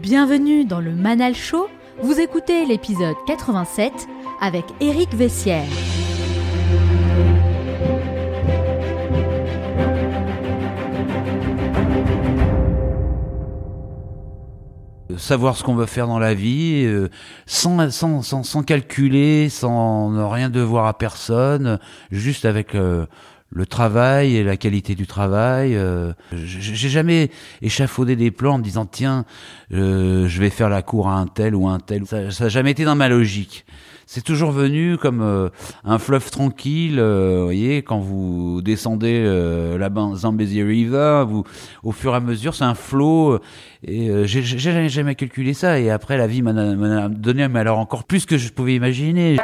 Bienvenue dans le Manal Show. Vous écoutez l'épisode 87 avec Éric Vessière. savoir ce qu'on veut faire dans la vie, euh, sans, sans, sans, sans, calculer, sans rien devoir à personne, juste avec euh, le travail et la qualité du travail. Euh, J'ai jamais échafaudé des plans en me disant tiens, euh, je vais faire la cour à un tel ou un tel. Ça n'a jamais été dans ma logique. C'est toujours venu comme euh, un fleuve tranquille. Euh, vous voyez, quand vous descendez euh, la Zambezi River, vous, au fur et à mesure, c'est un flot. Et j'ai jamais, jamais calculé ça. Et après, la vie m'a donné, mais alors encore plus que je pouvais imaginer.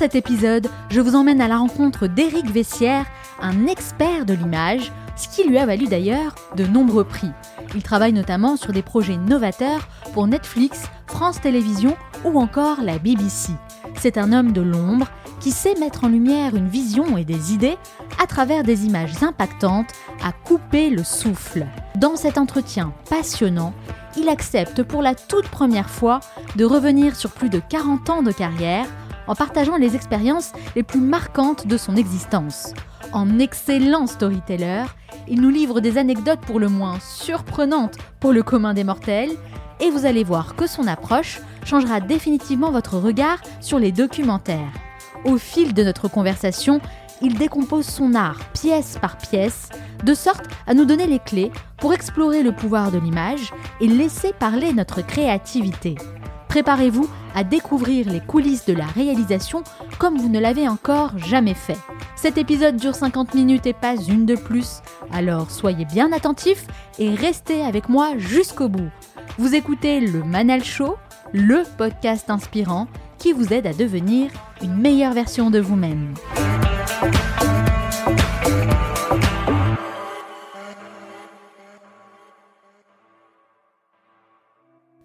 Cet épisode, je vous emmène à la rencontre d'Éric Vessière, un expert de l'image, ce qui lui a valu d'ailleurs de nombreux prix. Il travaille notamment sur des projets novateurs pour Netflix, France Télévisions ou encore la BBC. C'est un homme de l'ombre qui sait mettre en lumière une vision et des idées à travers des images impactantes à couper le souffle. Dans cet entretien passionnant, il accepte pour la toute première fois de revenir sur plus de 40 ans de carrière en partageant les expériences les plus marquantes de son existence. En excellent storyteller, il nous livre des anecdotes pour le moins surprenantes pour le commun des mortels, et vous allez voir que son approche changera définitivement votre regard sur les documentaires. Au fil de notre conversation, il décompose son art pièce par pièce, de sorte à nous donner les clés pour explorer le pouvoir de l'image et laisser parler notre créativité. Préparez-vous à découvrir les coulisses de la réalisation comme vous ne l'avez encore jamais fait. Cet épisode dure 50 minutes et pas une de plus, alors soyez bien attentifs et restez avec moi jusqu'au bout. Vous écoutez le Manal Show, le podcast inspirant qui vous aide à devenir une meilleure version de vous-même.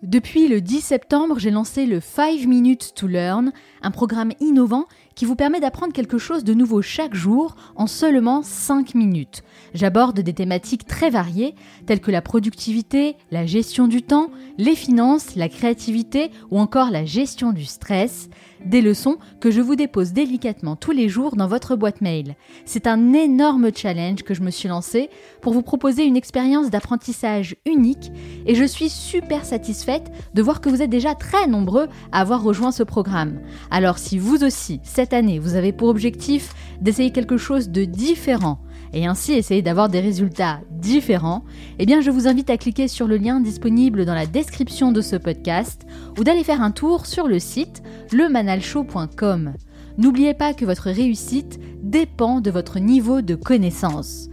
Depuis le 10 septembre, j'ai lancé le 5 Minutes to Learn, un programme innovant qui vous permet d'apprendre quelque chose de nouveau chaque jour en seulement 5 minutes. J'aborde des thématiques très variées telles que la productivité, la gestion du temps, les finances, la créativité ou encore la gestion du stress. Des leçons que je vous dépose délicatement tous les jours dans votre boîte mail. C'est un énorme challenge que je me suis lancé pour vous proposer une expérience d'apprentissage unique et je suis super satisfaite de voir que vous êtes déjà très nombreux à avoir rejoint ce programme. Alors si vous aussi, cette année, vous avez pour objectif d'essayer quelque chose de différent, et ainsi essayer d'avoir des résultats différents, eh bien je vous invite à cliquer sur le lien disponible dans la description de ce podcast ou d'aller faire un tour sur le site lemanalshow.com. N'oubliez pas que votre réussite dépend de votre niveau de connaissance.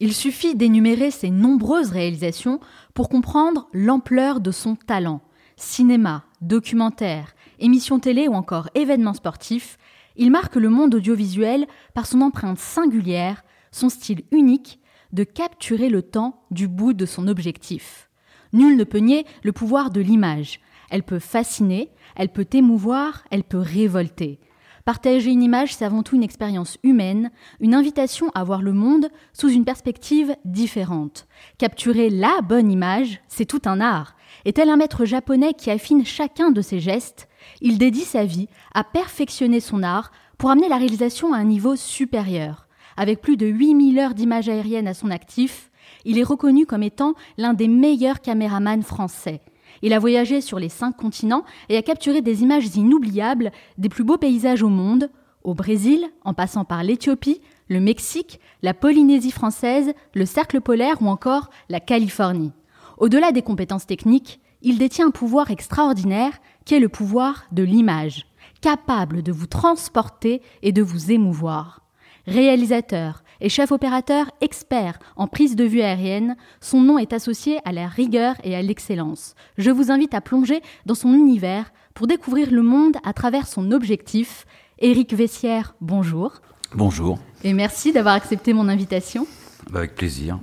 Il suffit d'énumérer ses nombreuses réalisations pour comprendre l'ampleur de son talent. Cinéma, documentaire, émissions télé ou encore événements sportifs, il marque le monde audiovisuel par son empreinte singulière, son style unique de capturer le temps du bout de son objectif. Nul ne peut nier le pouvoir de l'image. Elle peut fasciner, elle peut émouvoir, elle peut révolter. Partager une image, c'est avant tout une expérience humaine, une invitation à voir le monde sous une perspective différente. Capturer la bonne image, c'est tout un art. Et tel un maître japonais qui affine chacun de ses gestes, il dédie sa vie à perfectionner son art pour amener la réalisation à un niveau supérieur. Avec plus de 8000 heures d'images aériennes à son actif, il est reconnu comme étant l'un des meilleurs caméramans français. Il a voyagé sur les cinq continents et a capturé des images inoubliables des plus beaux paysages au monde, au Brésil, en passant par l'Éthiopie, le Mexique, la Polynésie française, le cercle polaire ou encore la Californie. Au-delà des compétences techniques, il détient un pouvoir extraordinaire qui est le pouvoir de l'image, capable de vous transporter et de vous émouvoir. Réalisateur et chef opérateur expert en prise de vue aérienne, son nom est associé à la rigueur et à l'excellence. Je vous invite à plonger dans son univers pour découvrir le monde à travers son objectif. Éric Vessière, bonjour. Bonjour. Et merci d'avoir accepté mon invitation. Avec plaisir.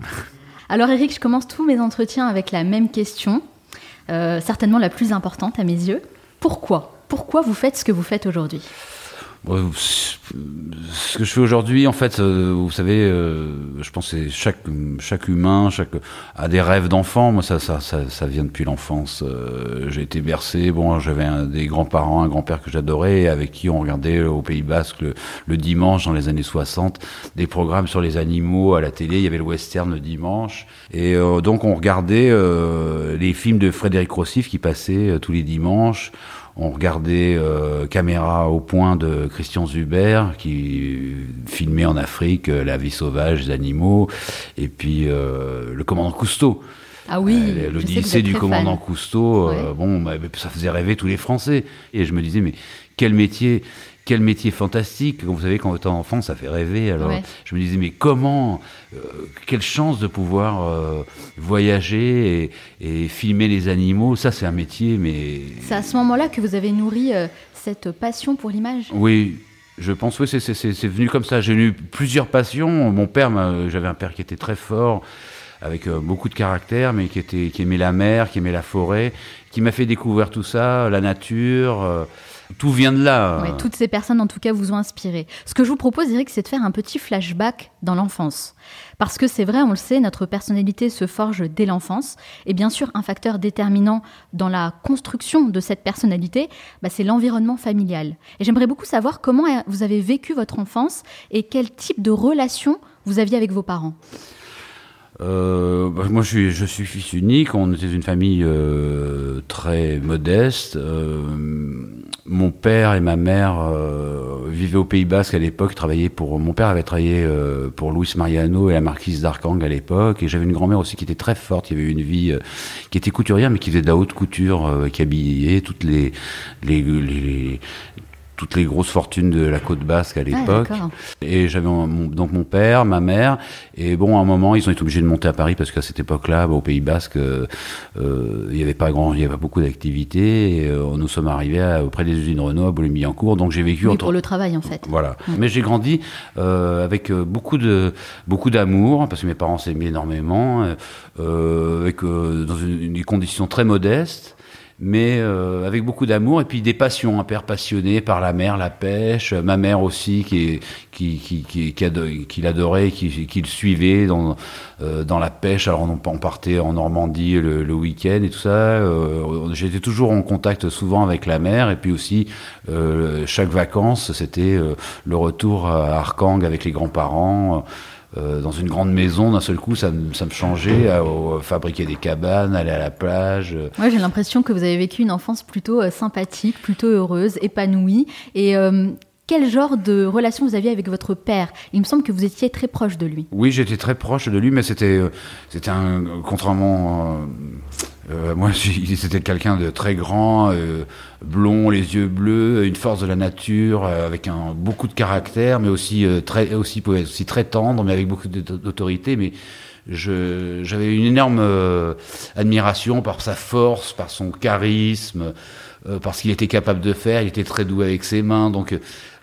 Alors Éric, je commence tous mes entretiens avec la même question, certainement la plus importante à mes yeux. Pourquoi? Pourquoi vous faites ce que vous faites aujourd'hui? Ce que je fais aujourd'hui, en fait, euh, vous savez, euh, je pense que chaque chaque humain, chaque a des rêves d'enfant. Moi, ça, ça, ça, ça, vient depuis l'enfance. Euh, j'ai été bercé. Bon, j'avais des grands-parents, un grand-père que j'adorais, avec qui on regardait au Pays Basque le, le, dimanche dans les années 60 des programmes sur les animaux à la télé. Il y avait le western le dimanche, et donc on regardait les films de Frédéric Rossif qui passaient tous les dimanches on regardait euh, Caméra au point de Christian Zuber qui filmait en Afrique euh, la vie sauvage des animaux et puis euh, le commandant Cousteau. Ah oui, l'Odyssée du commandant Cousteau, bon, bah, ça faisait rêver tous les Français. Et je me disais, mais quel métier quel métier fantastique. Vous savez, quand on est enfant, ça fait rêver. Alors, je me disais, mais comment, euh, quelle chance de pouvoir euh, voyager et, filmer les animaux. Ça, c'est un métier, mais. C'est à ce moment-là que vous avez nourri euh, cette passion pour l'image? Oui. Je pense, oui, c'est venu comme ça. J'ai eu plusieurs passions. Mon père, j'avais un père qui était très fort, avec beaucoup de caractère, mais qui, était, qui aimait la mer, qui aimait la forêt, qui m'a fait découvrir tout ça, la nature. Tout vient de là. toutes ces personnes, en tout cas, vous ont inspiré. Ce que je vous propose, Eric, c'est de faire un petit flashback dans l'enfance. Parce que c'est vrai, on le sait, notre personnalité se forge dès l'enfance. Et bien sûr, un facteur déterminant dans la construction de cette personnalité, bah, c'est l'environnement familial. Et j'aimerais beaucoup savoir comment vous avez vécu votre enfance et quel type de relation vous aviez avec vos parents. Euh, bah, moi, je suis, je suis fils unique. On était une famille euh, très modeste. Euh, mon père et ma mère euh, vivaient au Pays Basque à l'époque. Travaillaient pour. Mon père avait travaillé euh, pour Louis Mariano et la marquise d'Arcang à l'époque. Et j'avais une grand-mère aussi qui était très forte. Qui avait une vie, qui était couturière, mais qui faisait de la haute couture, qui habillait toutes les, les, les toutes les grosses fortunes de la côte basque à ah, l'époque. et j'avais donc mon père, ma mère, et bon, à un moment, ils ont été obligés de monter à Paris parce qu'à cette époque-là, bah, au Pays basque, euh, euh, il y avait pas grand, il y avait pas beaucoup d'activités. Et euh, nous sommes arrivés auprès des usines Renault à Boulogne-Billancourt, donc j'ai vécu oui, pour le travail en fait. Voilà. Mais j'ai grandi avec beaucoup de beaucoup d'amour parce que mes parents s'aimaient énormément, avec dans une, des conditions très modestes mais euh, avec beaucoup d'amour et puis des passions. Un père passionné par la mer, la pêche, ma mère aussi qui qui qui qui, qui, qui l'adorait, qui, qui le suivait dans euh, dans la pêche. Alors on, partait en Normandie le, le week-end et tout ça. Euh, J'étais toujours en contact souvent avec la mer et puis aussi euh, chaque vacances c'était euh, le retour à Arkang avec les grands-parents. Euh, dans une grande maison, d'un seul coup, ça, ça me changeait, à, fabriquer des cabanes, aller à la plage. Moi, j'ai l'impression que vous avez vécu une enfance plutôt euh, sympathique, plutôt heureuse, épanouie. Et euh, quel genre de relation vous aviez avec votre père? Il me semble que vous étiez très proche de lui. Oui, j'étais très proche de lui, mais c'était, c'était un, contrairement euh, moi, c'était quelqu'un de très grand, euh, blond, les yeux bleus, une force de la nature, euh, avec un, beaucoup de caractère, mais aussi très, aussi, aussi très tendre, mais avec beaucoup d'autorité. Mais j'avais une énorme admiration par sa force, par son charisme, parce qu'il était capable de faire. Il était très doux avec ses mains, donc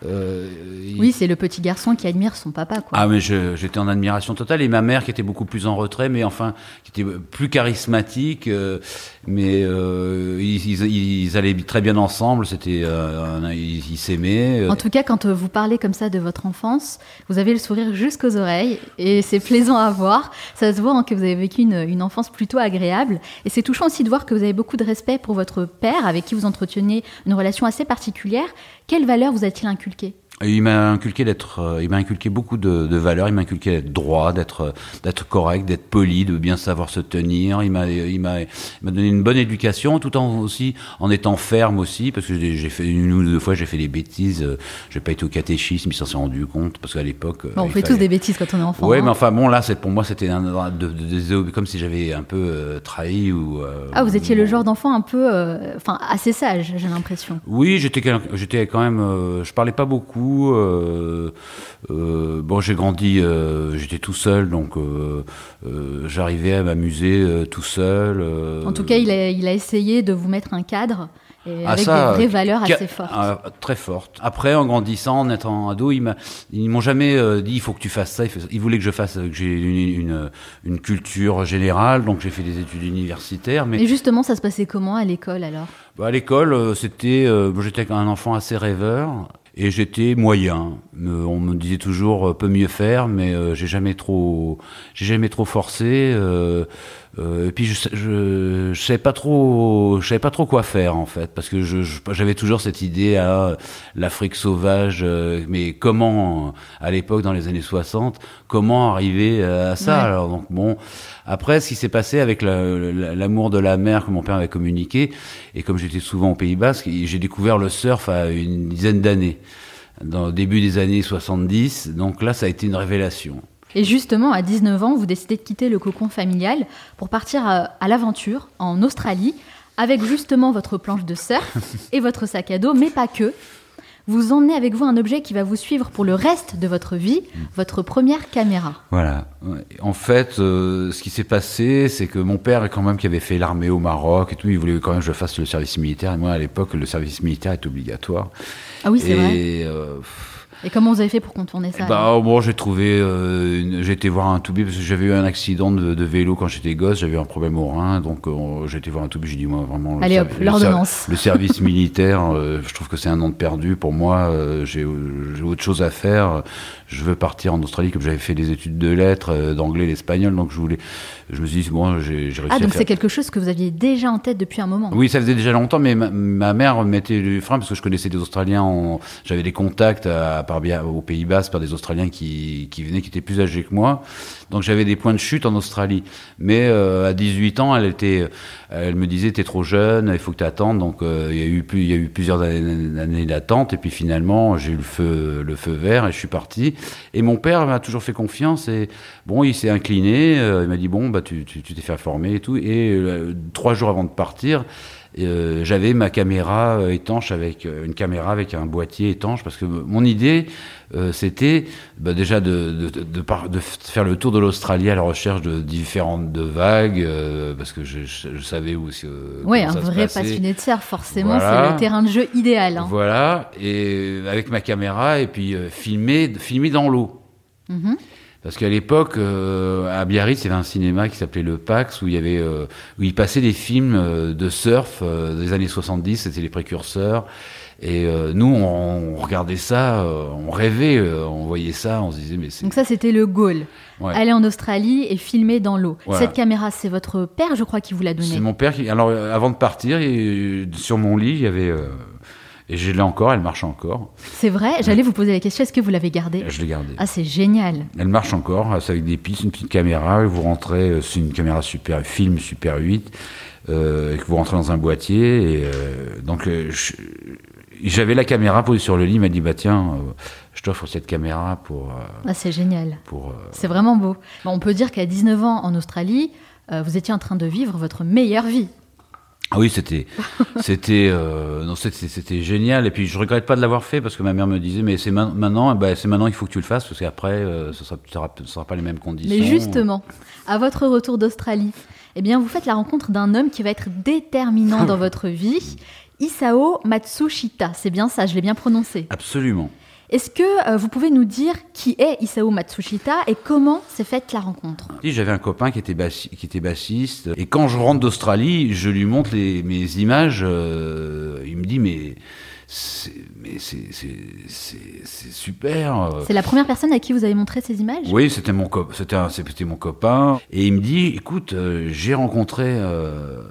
euh, oui, c'est le petit garçon qui admire son papa. Quoi. Ah, mais j'étais en admiration totale. Et ma mère, qui était beaucoup plus en retrait, mais enfin, qui était plus charismatique. Euh, mais euh, ils, ils, allaient très bien ensemble. C'était, ils s'aimaient. En tout cas, quand vous parlez comme ça de votre enfance, vous avez le sourire jusqu'aux oreilles. Et c'est plaisant à voir. Ça se voit hein, que vous avez vécu une, une enfance plutôt agréable. Et c'est touchant aussi de voir que vous avez beaucoup de respect pour votre père, avec qui vous entreteniez une relation assez particulière. Quelle valeur vous a-t-il inculqué il m'a inculqué d'être, euh, il m'a inculqué beaucoup de, de valeurs. Il m'a inculqué d'être droit, d'être, euh, d'être correct, d'être poli, de bien savoir se tenir. Il m'a, il m'a, il m'a donné une bonne éducation, tout en aussi en étant ferme aussi, parce que j'ai fait une ou deux fois j'ai fait des bêtises. Euh, j'ai pas été au catéchisme, il s'en s'est rendu compte parce qu'à l'époque. on fait tous des bêtises quand on est enfant. Oui, hein. mais enfin bon, là, c'est pour moi, c'était un, de, de, comme si j'avais un peu trahi ou. ah, vous étiez le genre d'enfant un peu, enfin, assez sage, j'ai l'impression. Oui, j'étais, j'étais quand même, je parlais pas beaucoup. Euh, euh, bon, j'ai grandi, euh, j'étais tout seul, donc j'arrivais à m'amuser tout seul. En tout cas, il a, il a, essayé de vous mettre un cadre Et Ah, avec ça, des vraies valeurs assez fortes. ah, très fortes. Après, en grandissant, en étant ado, ils ils m'ont jamais euh, dit il faut que tu fasses ça. Ils voulaient que je fasse, que j'ai une, une, une culture générale, donc j'ai fait des études universitaires. Mais Et justement, ça se passait comment à l'école alors? Bah, à l'école, c'était, euh, j'étais un enfant assez rêveur. Et j'étais moyen. On me disait toujours euh, peut mieux faire, mais euh, j'ai jamais trop, j'ai jamais trop forcé. euh, et puis je, je, je savais pas trop, je savais pas trop quoi faire en fait, parce que je- je- j'avais toujours cette idée à l'Afrique sauvage, euh, mais comment à l'époque dans les années 60, comment arriver à ça? Ouais. Alors donc bon, après ce qui s'est passé avec la- la- l'amour de la mer que mon père avait communiqué, et comme j'étais souvent au Pays Basque, j'ai découvert le surf à une dizaine d'années, dans le début des années 70. Donc là, ça a été une révélation. Et justement, à 19 ans, vous décidez de quitter le cocon familial pour partir à, à l'aventure en Australie avec justement votre planche de surf et votre sac à dos, mais pas que. Vous emmenez avec vous un objet qui va vous suivre pour le reste de votre vie, votre première caméra. Voilà. En fait, euh, ce qui s'est passé, c'est que mon père, quand même, qui avait fait l'armée au Maroc et tout, il voulait quand même que je fasse le service militaire. Et moi, à l'époque, le service militaire est obligatoire. Ah oui, c'est vrai. euh, Et comment vous avez fait pour contourner ça bah, bon, j'ai trouvé, euh, une- j'ai été voir un toubib parce que j'avais eu un accident de, de vélo quand j'étais gosse, j'avais un problème au rein, donc euh, j'ai été voir un toubib. J'ai dit moi vraiment. le Allez, hop, le l'ordonnance. Le, service militaire, euh, je trouve que c'est un an de perdu pour moi. j'ai autre chose à faire. Je veux partir en Australie comme j'avais fait des études de lettres, d'anglais, l'espagnol, donc je voulais. Je me suis dit bon, j'ai réussi Ah, donc faire. c'est quelque chose que vous aviez déjà en tête depuis un moment. Oui, ça faisait déjà longtemps, mais ma, ma mère mettait le frein parce que je connaissais des Australiens. en- J'avais des contacts à, par bien au Pays Basque par des Australiens qui, qui venaient, qui étaient plus âgés que moi. Donc j'avais des points de chute en Australie. Mais euh, à 18 ans, elle était, elle me disait t'es trop jeune, il faut que tu attendes. Donc euh, il y a eu plusieurs années, d'attente et puis finalement j'ai eu le feu, le feu vert et je suis parti. Et mon père m'a toujours fait confiance et bon, il s'est incliné. euh, il m'a dit bon bah tu t'es fait former et tout. Et euh, trois jours avant de partir. Euh, j'avais ma caméra euh, étanche avec euh, une caméra avec un boîtier étanche parce que mon idée c'était bah, déjà de, de, de, de par- de faire le tour de l'Australie à la recherche de différentes de vagues parce que je, savais où Oui, un vrai passionné de surf, forcément, Voilà. c'est le terrain de jeu idéal. hein. Voilà, et avec ma caméra, et puis filmer, filmer dans l'eau. Mhm. Parce qu'à l'époque, euh, à Biarritz, il y avait un cinéma qui s'appelait le Pax, où il y avait, euh, où il passait des films euh, de surf euh, des années 70, c'était les précurseurs. Et euh, nous, on, on regardait ça, euh, on rêvait, euh, on voyait ça, on se disait, mais c'est... Donc ça, c'était le goal. Ouais. Aller en Australie et filmer dans l'eau. Voilà. Cette caméra, c'est votre père, je crois, qui vous l'a C'est donnée. mon père qui. Alors, avant de partir, sur mon lit, il y avait. Et je l'ai encore, elle marche encore. C'est vrai, j'allais vous poser la question, est-ce que vous l'avez gardée? Je l'ai gardée. Ah, c'est génial. Elle marche encore, c'est avec des pistes, une petite caméra, vous rentrez, euh, c'est une caméra super, film super 8, euh, et que vous rentrez dans un boîtier, et euh, donc euh, j'avais la caméra posée sur le lit, il m'a dit, bah tiens, je t'offre cette caméra pour... Ah, c'est génial. pour C'est vraiment beau. On peut dire qu'à 19 ans en Australie, vous étiez en train de vivre votre meilleure vie. Ah oui, c'était, c'était, euh, non, c'était, c'était génial. Et puis je regrette pas de l'avoir fait parce que ma mère me disait, mais c'est ma- maintenant, ben, c'est maintenant qu'il faut que tu le fasses parce qu'après, euh, ce sera, sera, sera pas les mêmes conditions. Mais justement, à votre retour d'Australie, eh bien, vous faites la rencontre d'un homme qui va être déterminant dans votre vie, Isao Matsushita. C'est bien ça, je l'ai bien prononcé. Absolument. Est-ce que euh, vous pouvez nous dire qui est Isao Matsushita et comment s'est faite la rencontre? J'avais un copain qui était, bassi- qui était bassiste. Et quand je rentre d'Australie, je lui montre les, mes images. euh, il me dit, mais c'est, mais c'est, super. C'est la première personne à qui vous avez montré ces images? Oui, c'était mon, c'était, mon copain. Et il me dit, écoute, euh, j'ai rencontré euh,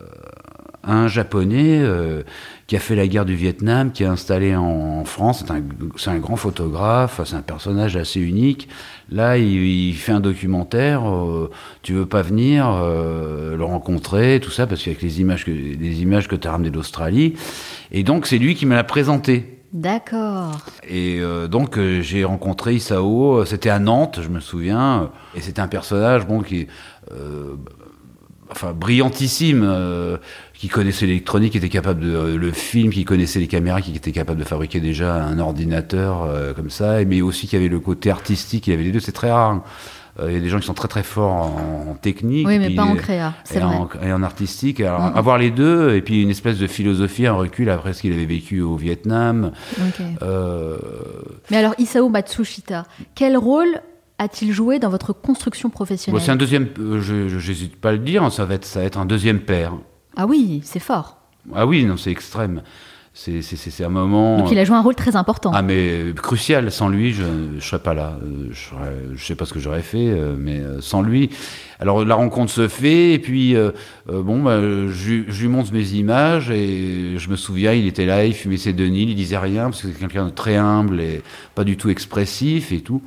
un japonais euh, qui a fait la guerre du Vietnam, qui est installé en, en France. C'est un, c'est un grand photographe, c'est un personnage assez unique. Là, il, il fait un documentaire. euh, tu veux pas venir euh, le rencontrer, tout ça, parce qu'avec les images que, les images que tu as ramenées d'Australie. Et donc, c'est lui qui me l'a présenté. D'accord. Et euh, donc euh, j'ai rencontré Isao, euh, c'était à Nantes, je me souviens, et c'était un personnage bon qui euh, enfin brillantissime, euh, qui connaissait l'électronique, qui était capable de euh, le film, qui connaissait les caméras, qui était capable de fabriquer déjà un ordinateur euh, comme ça, mais aussi qui avait le côté artistique, il avait les deux, c'est très rare. hein. Euh, Il y a des gens qui sont très très forts en, en technique. Oui, mais puis, pas en créa, c'est et vrai. en, et en artistique. Alors, Mm. avoir les deux, et puis une espèce de philosophie, un recul après ce qu'il avait vécu au Vietnam. Ok. Euh, Mais alors, Isao Matsushita, quel rôle a-t-il joué dans votre construction bon, professionnelle c'est un deuxième, euh, je j'hésite pas à le dire, ça va être, ça va être un deuxième père. Ah oui, c'est fort. Ah oui, non, c'est extrême. C'est c'est- c'est- c'est un moment. Donc il a joué un rôle très important. Ah mais crucial, sans lui je ne serais pas là. Euh, Je, je sais pas ce que j'aurais fait, euh, mais euh, sans lui. Alors la rencontre se fait et puis euh, euh, bon, bah, je, lui- je lui montre mes images et je me souviens, il était là, il fumait ses denils, il disait rien parce que c'est quelqu'un de très humble et pas du tout expressif et tout.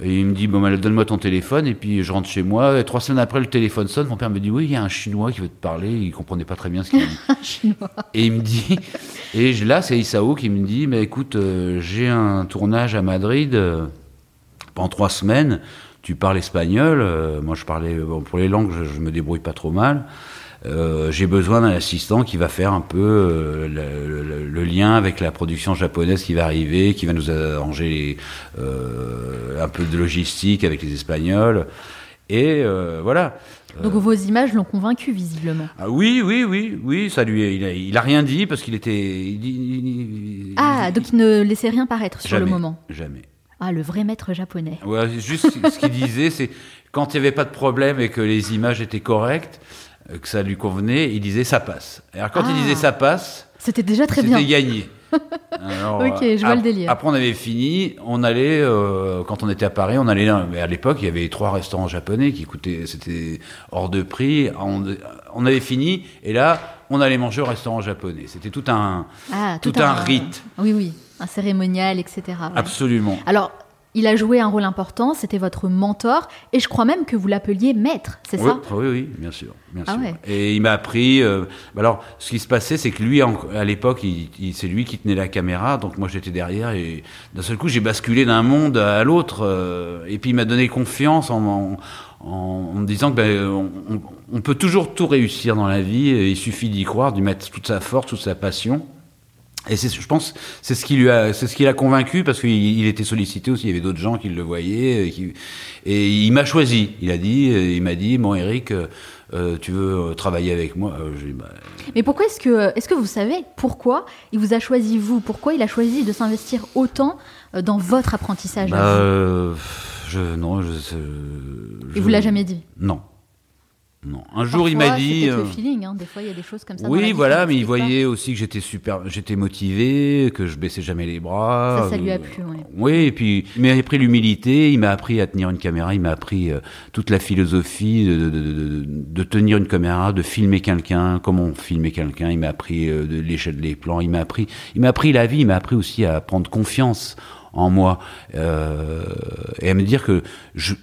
Et il me dit bon bah, donne-moi ton téléphone et puis je rentre chez moi. Et trois semaines après le téléphone sonne, mon père me dit oui il y a un chinois qui veut te parler. Il comprenait pas très bien ce qu'il dit. Chinois. Et il me dit, et là c'est Isao qui me dit, mais écoute, euh, j'ai un tournage à Madrid euh, pendant trois semaines. Tu parles espagnol, euh, moi je parlais bon, pour les langues, je, je me débrouille pas trop mal. Euh, j'ai besoin d'un assistant qui va faire un peu euh, le, le- le lien avec la production japonaise qui va arriver, qui va nous arranger euh, un peu de logistique avec les Espagnols. Et voilà. Donc vos images l'ont convaincu visiblement. Ah oui, oui, oui, oui, ça lui, il a, il a rien dit parce qu'il était. il- il- il- Ah, donc il ne laissait rien paraître sur jamais, le moment. Jamais. Ah, le vrai maître japonais. Ouais, juste ce qu'il disait, c'est quand il n'y avait pas de problème et que les images étaient correctes, que ça lui convenait, il disait ça passe. Alors quand il Ah. disait ça passe, C'était déjà très bien. c'était gagné. Alors, Ok, je vois le délire. Après, on avait fini. On allait, euh, quand on était à Paris, on allait. là, Mais à l'époque, il y avait trois restaurants japonais qui coûtaient, c'était hors de prix. On, on avait fini, et là, on allait manger au restaurant japonais. C'était tout un, Ah, tout un rite. Oui, oui, un cérémonial, etc. ouais. absolument. Alors, il a joué un rôle important, c'était votre mentor, et je crois même que vous l'appeliez maître, c'est Oui, ça oui, oui, bien sûr. Bien Ah sûr. ouais. Et il m'a appris. euh, bah alors, ce qui se passait, c'est que lui, à l'époque, il, il- c'est lui qui tenait la caméra, donc moi j'étais derrière, et d'un seul coup, j'ai basculé d'un monde à l'autre. euh, et puis il m'a donné confiance en, en, en- en me disant que ben, on, on- on peut toujours tout réussir dans la vie. et il suffit d'y croire, d'y mettre toute sa force, toute sa passion. Et c'est, je pense, c'est ce qui lui a, c'est ce qui l'a convaincu parce qu'il il était sollicité aussi. Il y avait d'autres gens qui le voyaient et, qui- et il m'a choisi. Il a dit, euh, il m'a dit, bon Eric, euh, euh, tu veux euh, travailler avec moi Euh, dit, bah, Mais pourquoi est-ce que, est-ce que vous savez pourquoi il vous a choisi vous? Pourquoi il a choisi de s'investir autant euh, dans votre apprentissage? Bah, euh, je, non, je, je- Il je- vous l'a jamais dit? Non, non. Un jour, il m'a dit. Peut-être euh, le feeling, hein. des fois il y a des choses comme ça. dans la Oui, vie voilà, mais il pas. voyait aussi que j'étais super, j'étais motivé, que je baissais jamais les bras. Ça, ça lui a euh, plu, ouais. Oui, et puis il m'a appris l'humilité, il m'a appris à tenir une caméra, il m'a appris euh, toute la philosophie de, de, de- de- de tenir une caméra, de filmer quelqu'un, comment filmer quelqu'un. Il m'a appris euh, de l'échelle des plans, il m'a appris, il m'a appris la vie, il m'a appris aussi à prendre confiance en moi euh, et à me dire que je,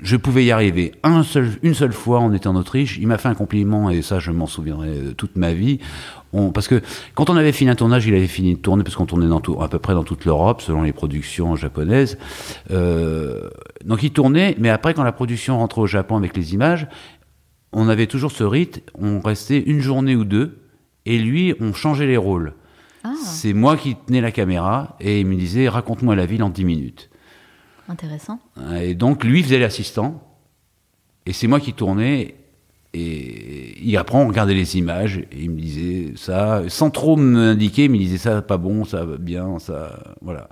je pouvais y arriver. Un seul, une seule fois, on était en Autriche, il m'a fait un compliment et ça, je m'en souviendrai euh, toute ma vie. On, parce que quand on avait fini un tournage, il avait fini de tourner, parce qu'on tournait dans tout, à peu près dans toute l'Europe, selon les productions japonaises. Euh, donc il tournait, mais après, quand la production rentrait au Japon avec les images, on avait toujours ce rite, on restait une journée ou deux, et lui, on changeait les rôles. Ah, C'est moi qui tenais la caméra, et il me disait, raconte-moi la ville en 10 minutes. Intéressant. Et donc, lui faisait l'assistant, et c'est moi qui tournais, et, et après, on regardait les images, et il me disait ça, sans trop m'indiquer, mais il disait ça, pas bon, ça va bien, ça, voilà.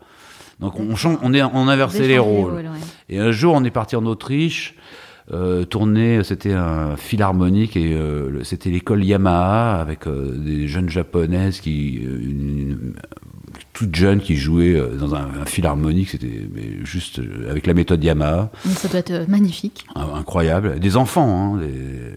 Donc, on, change, on, est, on inversait les rôles. ouais. Et un jour, on est parti en Autriche, euh, tourner, c'était un philharmonique et euh, c'était l'école Yamaha avec euh, des jeunes japonaises qui, une- une- toutes jeunes qui jouaient euh, dans un, un philharmonique, c'était juste euh, avec la méthode Yamaha, Mais ça doit être euh, magnifique. Ah, incroyable, des enfants. Hein, des-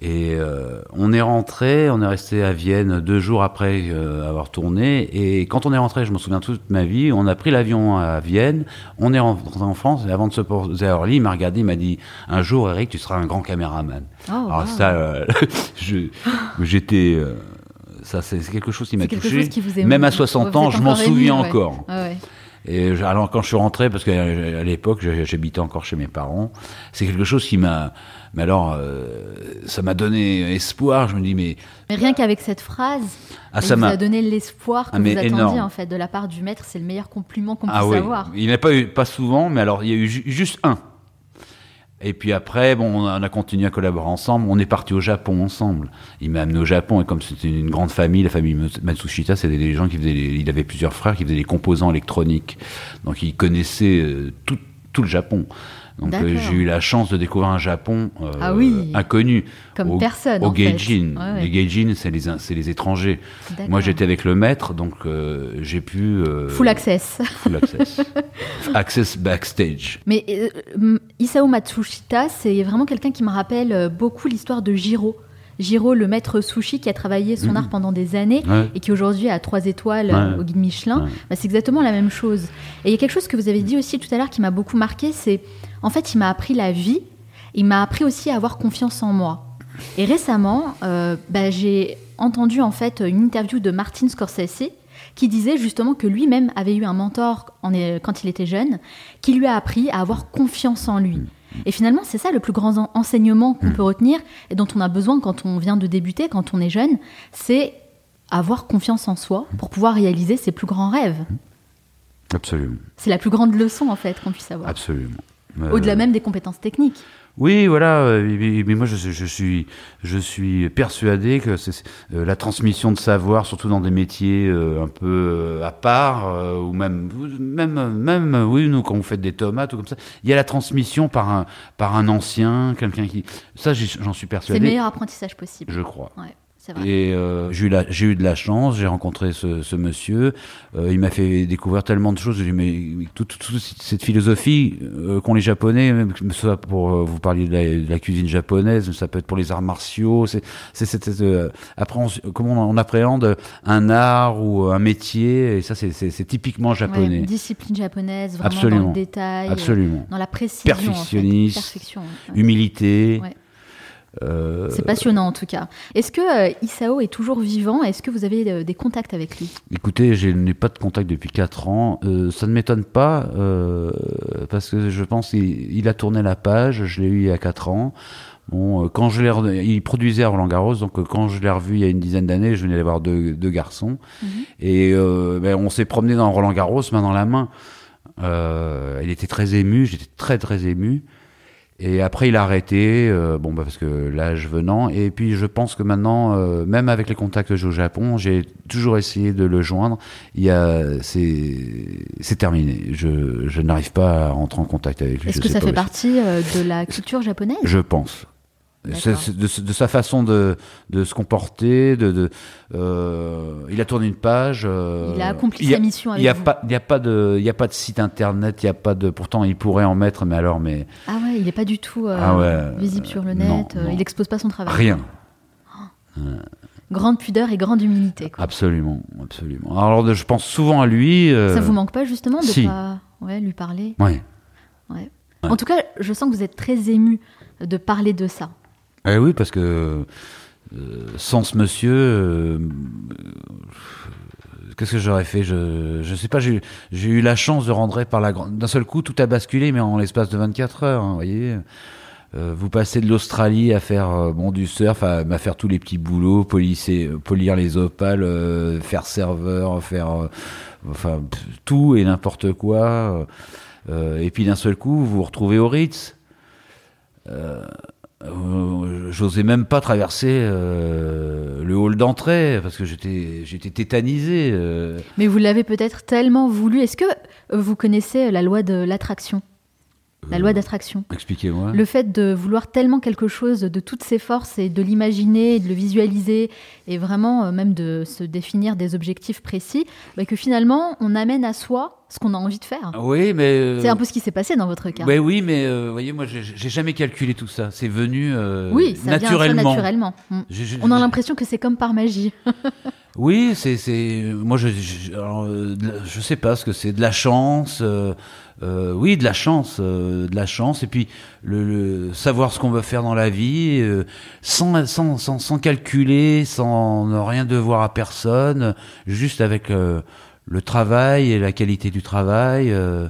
Et euh, on est rentré, on est resté à Vienne deux jours après euh, avoir tourné. Et quand on est rentré, je me souviens toute ma vie, on a pris l'avion à Vienne, on est rentré en France. Et avant de se poser à Orly, il m'a regardé, il m'a dit un jour, Eric, tu seras un grand caméraman. Oh, Alors wow. ça, euh, j'étais, ça c'est quelque chose qui m'a touché. chose qui vous. Même à Vous 60 êtes ans, je m'en souviens ouais. encore. Ouais. Et alors quand je suis rentré, parce qu'à l'époque j'habitais encore chez mes parents, c'est quelque chose qui m'a, mais alors euh, ça m'a donné espoir. Je me dis mais Mais rien qu'avec cette phrase, ah ça m'a donné l'espoir que Ah, vous attendiez énorme. en fait de la part du maître. C'est le meilleur compliment qu'on ah puisse oui, avoir. il n'y en a pas eu pas souvent, mais alors il y a eu ju- juste un. Et puis après, bon, on a continué à collaborer ensemble. On est parti au Japon ensemble. Il m'a amené au Japon et comme c'était une grande famille, la famille Matsushita, c'était des gens qui faisaient. il avait plusieurs frères qui faisaient des composants électroniques, donc il connaissait euh, tout, tout le Japon. Donc euh, j'ai eu la chance de découvrir un Japon euh, ah oui. inconnu. Comme personne. Au Gaijin. Les Gaijin, c'est les, les étrangers. Moi j'étais avec le maître, donc euh, j'ai pu. full access. Full access. access backstage. Mais Isao Matsushita, c'est vraiment quelqu'un qui me rappelle beaucoup l'histoire de Jiro. Giro, le maître sushi qui a travaillé son mm. art pendant des années et qui aujourd'hui a trois étoiles au guide Michelin, bah, c'est exactement la même chose. Et il y a quelque chose que vous avez dit aussi tout à l'heure qui m'a beaucoup marqué, c'est en fait, il m'a appris la vie, il m'a appris aussi à avoir confiance en moi. Et récemment, euh, bah, j'ai entendu en fait une interview de Martin Scorsese qui disait justement que lui-même avait eu un mentor quand il était jeune, qui lui a appris à avoir confiance en lui. Et finalement, c'est ça le plus grand enseignement qu'on mm. peut retenir et dont on a besoin quand on vient de débuter, quand on est jeune, c'est avoir confiance en soi pour pouvoir réaliser ses plus grands rêves. Absolument. C'est la plus grande leçon en fait qu'on puisse avoir. Absolument. Au-delà euh, même des compétences techniques. Oui, voilà. Euh, mais moi, je, suis, je suis persuadé que c'est euh, la transmission de savoir, surtout dans des métiers un peu à part, ou même, même, même, oui, nous, quand vous faites des tomates ou comme ça, il y a la transmission par un, par un ancien, quelqu'un qui. Ça, j'en suis persuadé. C'est le meilleur apprentissage possible. Je crois. Ouais. Et euh, j'ai eu, eu, de la chance, j'ai rencontré ce, ce monsieur. Euh, il m'a fait découvrir tellement de choses. Mais toute, cette philosophie euh, qu'ont les Japonais, même soit pour vous parliez de la, cuisine japonaise, ça peut être pour les arts martiaux. C'est, on, comment on, appréhende un art ou un métier. Et ça, c'est, typiquement japonais. Ouais, discipline japonaise, vraiment Absolument. dans le détail, Absolument. dans la précision, perfectionnisme, en fait. Perfection, humilité. Euh, c'est passionnant en tout cas. Est-ce que euh, Isao est toujours vivant? Est-ce que vous avez euh, des contacts avec lui? Écoutez, je n'ai pas de contact depuis 4 ans. ça ne m'étonne pas parce que je pense qu'il a tourné la page. Je l'ai eu il y a 4 ans. Bon, quand je l'ai, il produisait à Roland Garros, donc quand je l'ai revu il y a une dizaine d'années, je venais d'avoir deux, deux garçons, mhm. et ben, on s'est promené dans Roland Garros, main dans la main. il était très ému, j'étais très très ému. Et après, il a arrêté, euh, bon, bah, parce que l'âge venant. Et puis, je pense que maintenant, euh, même avec les contacts que j'ai au Japon, j'ai toujours essayé de le joindre. Il y a, c'est, c'est terminé. Je, je n'arrive pas à rentrer en contact avec lui. Est-ce que ça fait partie euh, de la culture japonaise? Je pense de, sa façon de, de se comporter, de, de euh, il a tourné une page. Euh, il a accompli sa mission avec il y a Pas, il n'y a pas de, il y a pas de site internet, il y a pas de. Pourtant, il pourrait en mettre, mais alors, mais. Ah ouais, il n'est pas du tout euh, ah visible sur le net. il n'expose pas son travail. Rien. Oh. Grande pudeur et grande humilité. Quoi. Absolument, absolument. Alors, je pense souvent à lui. Ça vous manque pas justement de pas, ouais, lui parler? Ouais. ouais. En tout cas, je sens que vous êtes très ému de parler de ça. Eh oui, parce que euh, sans ce monsieur, euh, qu'est-ce que j'aurais fait? Je je sais pas. J'ai eu la chance de rentrer par la grande. D'un seul coup, tout a basculé, mais en l'espace de 24 heures. Hein, vous voyez. Euh, vous passez de l'Australie à faire bon du surf, à, faire tous les petits boulots, polisser, polir les opales, faire serveur, faire enfin tout et n'importe quoi. et puis d'un seul coup, vous vous retrouvez au Ritz. Euh, j'osais même pas traverser euh, le hall d'entrée parce que j'étais j'étais tétanisé. Euh. Mais vous l'avez peut-être tellement voulu. Est-ce que vous connaissez la loi de l'attraction? La loi d'attraction. Expliquez-moi. Le fait de vouloir tellement quelque chose de toutes ses forces et de l'imaginer, de le visualiser et vraiment même de se définir des objectifs précis, bah, que finalement on amène à soi ce qu'on a envie de faire. Oui, mais euh, c'est un peu ce qui s'est passé dans votre cas. Ben oui, mais euh, voyez, moi, j'ai jamais calculé tout ça. C'est venu euh, oui, ça naturellement. naturellement. On a l'impression que c'est comme par magie. oui, c'est moi je je, sais pas ce que c'est de la chance. Oui, de la chance, de la chance, et puis le, savoir ce qu'on veut faire dans la vie, sans, sans, sans, sans, calculer, sans ne rien devoir à personne, juste avec le travail et la qualité du travail. Euh,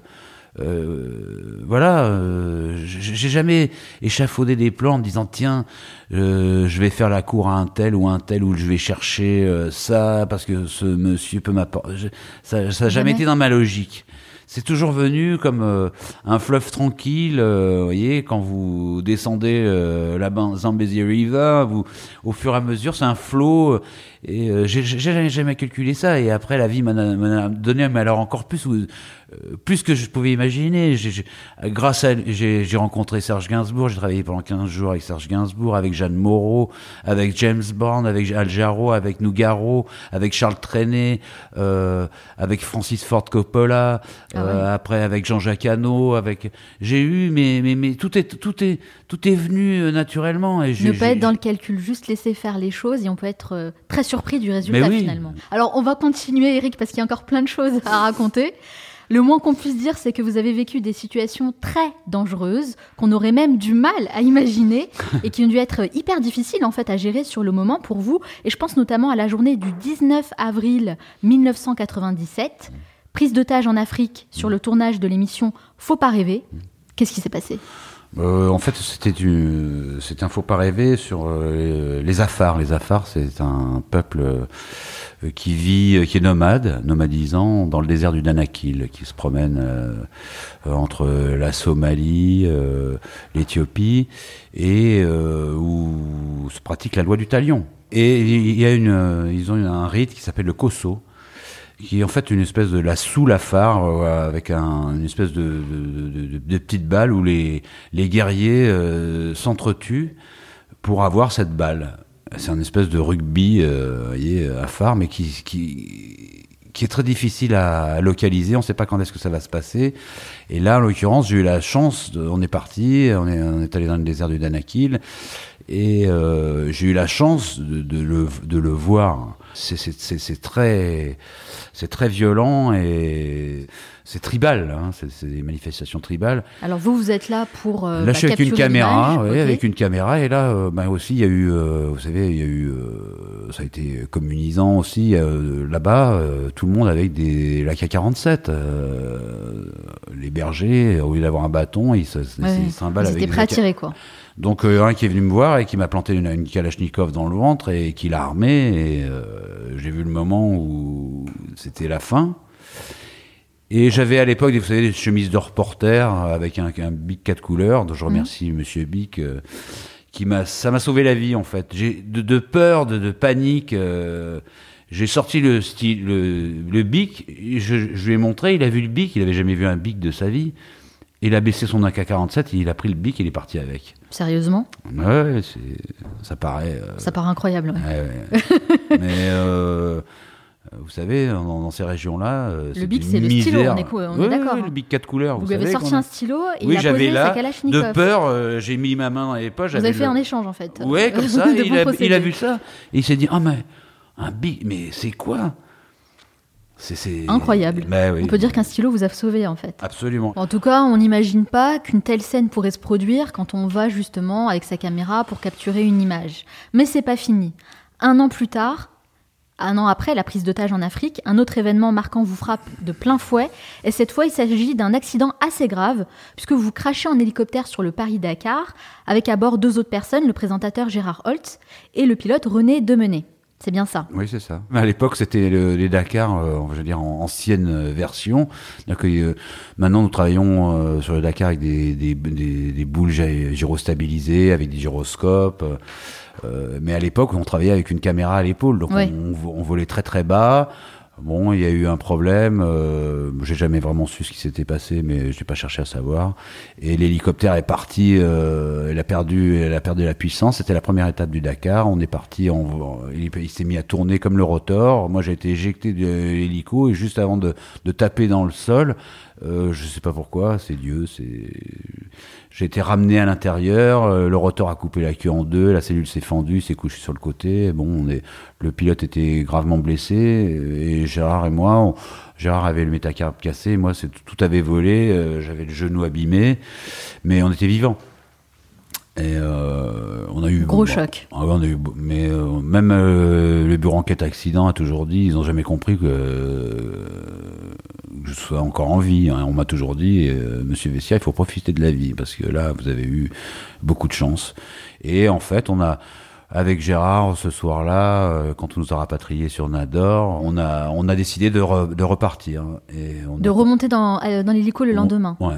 euh, voilà, euh, j'ai jamais échafaudé des plans en disant tiens, euh, je vais faire la cour à un tel ou un tel ou je vais chercher ça parce que ce monsieur peut m'apporter. Ça, ça n'a jamais été dans ma logique. C'est toujours venu comme euh, un fleuve tranquille. euh, vous voyez, quand vous descendez euh, la Zambezi River, vous, au fur et à mesure, c'est un flot. euh, Et euh, j'ai jamais calculé ça. Et après, la vie m'en a, m'en a donné, mais alors encore plus, où- plus que je pouvais imaginer. Grâce à, j'ai rencontré Serge Gainsbourg. J'ai travaillé pendant 15 jours avec Serge Gainsbourg, avec Jeanne Moreau, avec James Bond, avec Al Jarreau, avec Nougaro, avec Charles Trenet, euh, avec Francis Ford Coppola, Ah euh, après avec Jean-Jacques Hano, avec j'ai eu mais mais mais tout est tout est tout est venu euh, naturellement et Ne pas être dans le calcul, juste laisser faire les choses et on peut être euh, très surpris du résultat oui. finalement. Alors on va continuer Eric parce qu'il y a encore plein de choses à raconter. Le moins qu'on puisse dire, c'est que vous avez vécu des situations très dangereuses, qu'on aurait même du mal à imaginer et qui ont dû être hyper difficiles en fait à gérer sur le moment pour vous. Et je pense notamment à la journée du 19 avril 1997, prise d'otage en Afrique sur le tournage de l'émission Faut pas rêver. Qu'est-ce qui s'est passé? Euh, en fait, c'était du, c'était un faux pas rêver sur euh, les Afars. Les Afars, c'est un peuple euh, qui vit, euh, qui est nomade, nomadisant dans le désert du Danakil, qui se promène entre la Somalie, l'Éthiopie, et où se pratique la loi du talion. Et il y a une, ils ont un rite qui s'appelle le Koso qui est en fait une espèce de la sous la phare euh, avec un, une espèce de, de, de, petite balle où les, les guerriers euh, s'entretuent pour avoir cette balle. C'est un espèce de rugby, euh, à phare, mais qui, qui, est très difficile à localiser. On ne sait pas quand est-ce que ça va se passer. Et là, en l'occurrence, j'ai eu la chance. On est parti, on est, allé dans le désert du Danakil, et j'ai eu la chance de, le, de le voir. C'est- très, c'est très violent et c'est tribal. Hein, c'est des manifestations tribales. Alors vous, vous êtes là pour euh, Là, bah, je suis avec une caméra, ouais, ok. avec une caméra, et là, euh, ben aussi, il y a eu, euh, vous savez, il y a eu, euh, ça a été communisant aussi là-bas, tout le monde avec des l'AK-47, euh, les bergers, au lieu d'avoir un bâton, ils se, Ouais, ils se avec étiez des prêt à tirer quoi. Donc euh, un qui est venu me voir et qui m'a planté une, une Kalachnikov dans le ventre et qui l'a armé et euh, j'ai vu le moment où c'était la fin. Et j'avais à l'époque, vous savez, des chemises de reporter avec un, un bic quatre couleurs, dont je remercie Monsieur Bic, euh, qui m'a, ça m'a sauvé la vie en fait. J'ai de, de peur, de, de panique. euh, j'ai sorti le style, le, le bic, et je, je lui ai montré, il a vu le bic, il avait jamais vu un bic de sa vie. Il a baissé son AK-47, il a pris le bic et il est parti avec. Sérieusement, Ouais, c'est, ça paraît. euh, ça paraît incroyable. ouais. ouais, ouais. Mais vous savez, dans, dans ces régions-là, euh, Le bic, c'est le stylo, on est d'accord, ouais, hein. Le bic quatre couleurs. Vous, avez savez sorti un stylo et Oui, il a posé là, sa Kalachnikov. de peur, euh, j'ai mis ma main dans les poches. Vous avez fait le- un échange en fait. Ouais, comme ça. Il, a, procédés. il a vu ça. Et il s'est dit, ah mais un bic, mais c'est quoi? C'est, c'est- Incroyable. Bah oui. On peut dire qu'un stylo vous a sauvé en fait. Absolument. En tout cas, on n'imagine pas qu'une telle scène pourrait se produire quand on va justement avec sa caméra pour capturer une image. Mais c'est pas fini. Un an plus tard, un an après la prise d'otage en Afrique, un autre événement marquant vous frappe de plein fouet. Et cette fois, il s'agit d'un accident assez grave, puisque vous crachez en hélicoptère sur le Paris-Dakar, avec à bord deux autres personnes, le présentateur Gérard Holtz et le pilote René Demenet. C'est bien ça? Oui, c'est ça. À l'époque, c'était le- les Dakar, euh, je dire, en ancienne euh, version. Euh, maintenant, nous travaillons euh, sur le Dakar avec des, des, des, des boules gy- gyrostabilisées, avec des gyroscopes. Euh, mais à l'époque, on travaillait avec une caméra à l'épaule, donc Ouais. on, on volait très très bas. Bon, il y a eu un problème. Euh, j'ai jamais vraiment su ce qui s'était passé, mais je n'ai pas cherché à savoir. Et l'hélicoptère est parti. Euh, il a perdu, il a perdu la puissance. C'était la première étape du Dakar. On est parti. Il, il s'est mis à tourner comme le rotor. Moi, j'ai été éjecté de l'hélico et juste avant de, de taper dans le sol, euh, je sais pas pourquoi. C'est Dieu. C'est j'ai été ramené à l'intérieur, euh, le rotor a coupé la queue en deux, la cellule s'est fendue, s'est couché sur le côté. Bon, on le pilote était gravement blessé et Gérard et moi, on- Gérard avait le métacarpe cassé, moi tout avait volé, euh, j'avais le genou abîmé, mais on était vivants. Et euh, on a eu Gros choc. ah on a eu, mais euh, même euh, le bureau enquête accident a toujours dit, ils n'ont jamais compris que, euh, que je sois encore en vie. hein. On m'a toujours dit, euh, Monsieur Vessia, il faut profiter de la vie parce que là, vous avez eu beaucoup de chance. Et en fait, on a avec Gérard ce soir-là, euh, quand on nous a rapatriés sur Nador, on a, on a décidé de, re- de repartir. Et on De a- remonter dans, euh, dans l'hélico le lendemain. Ouais.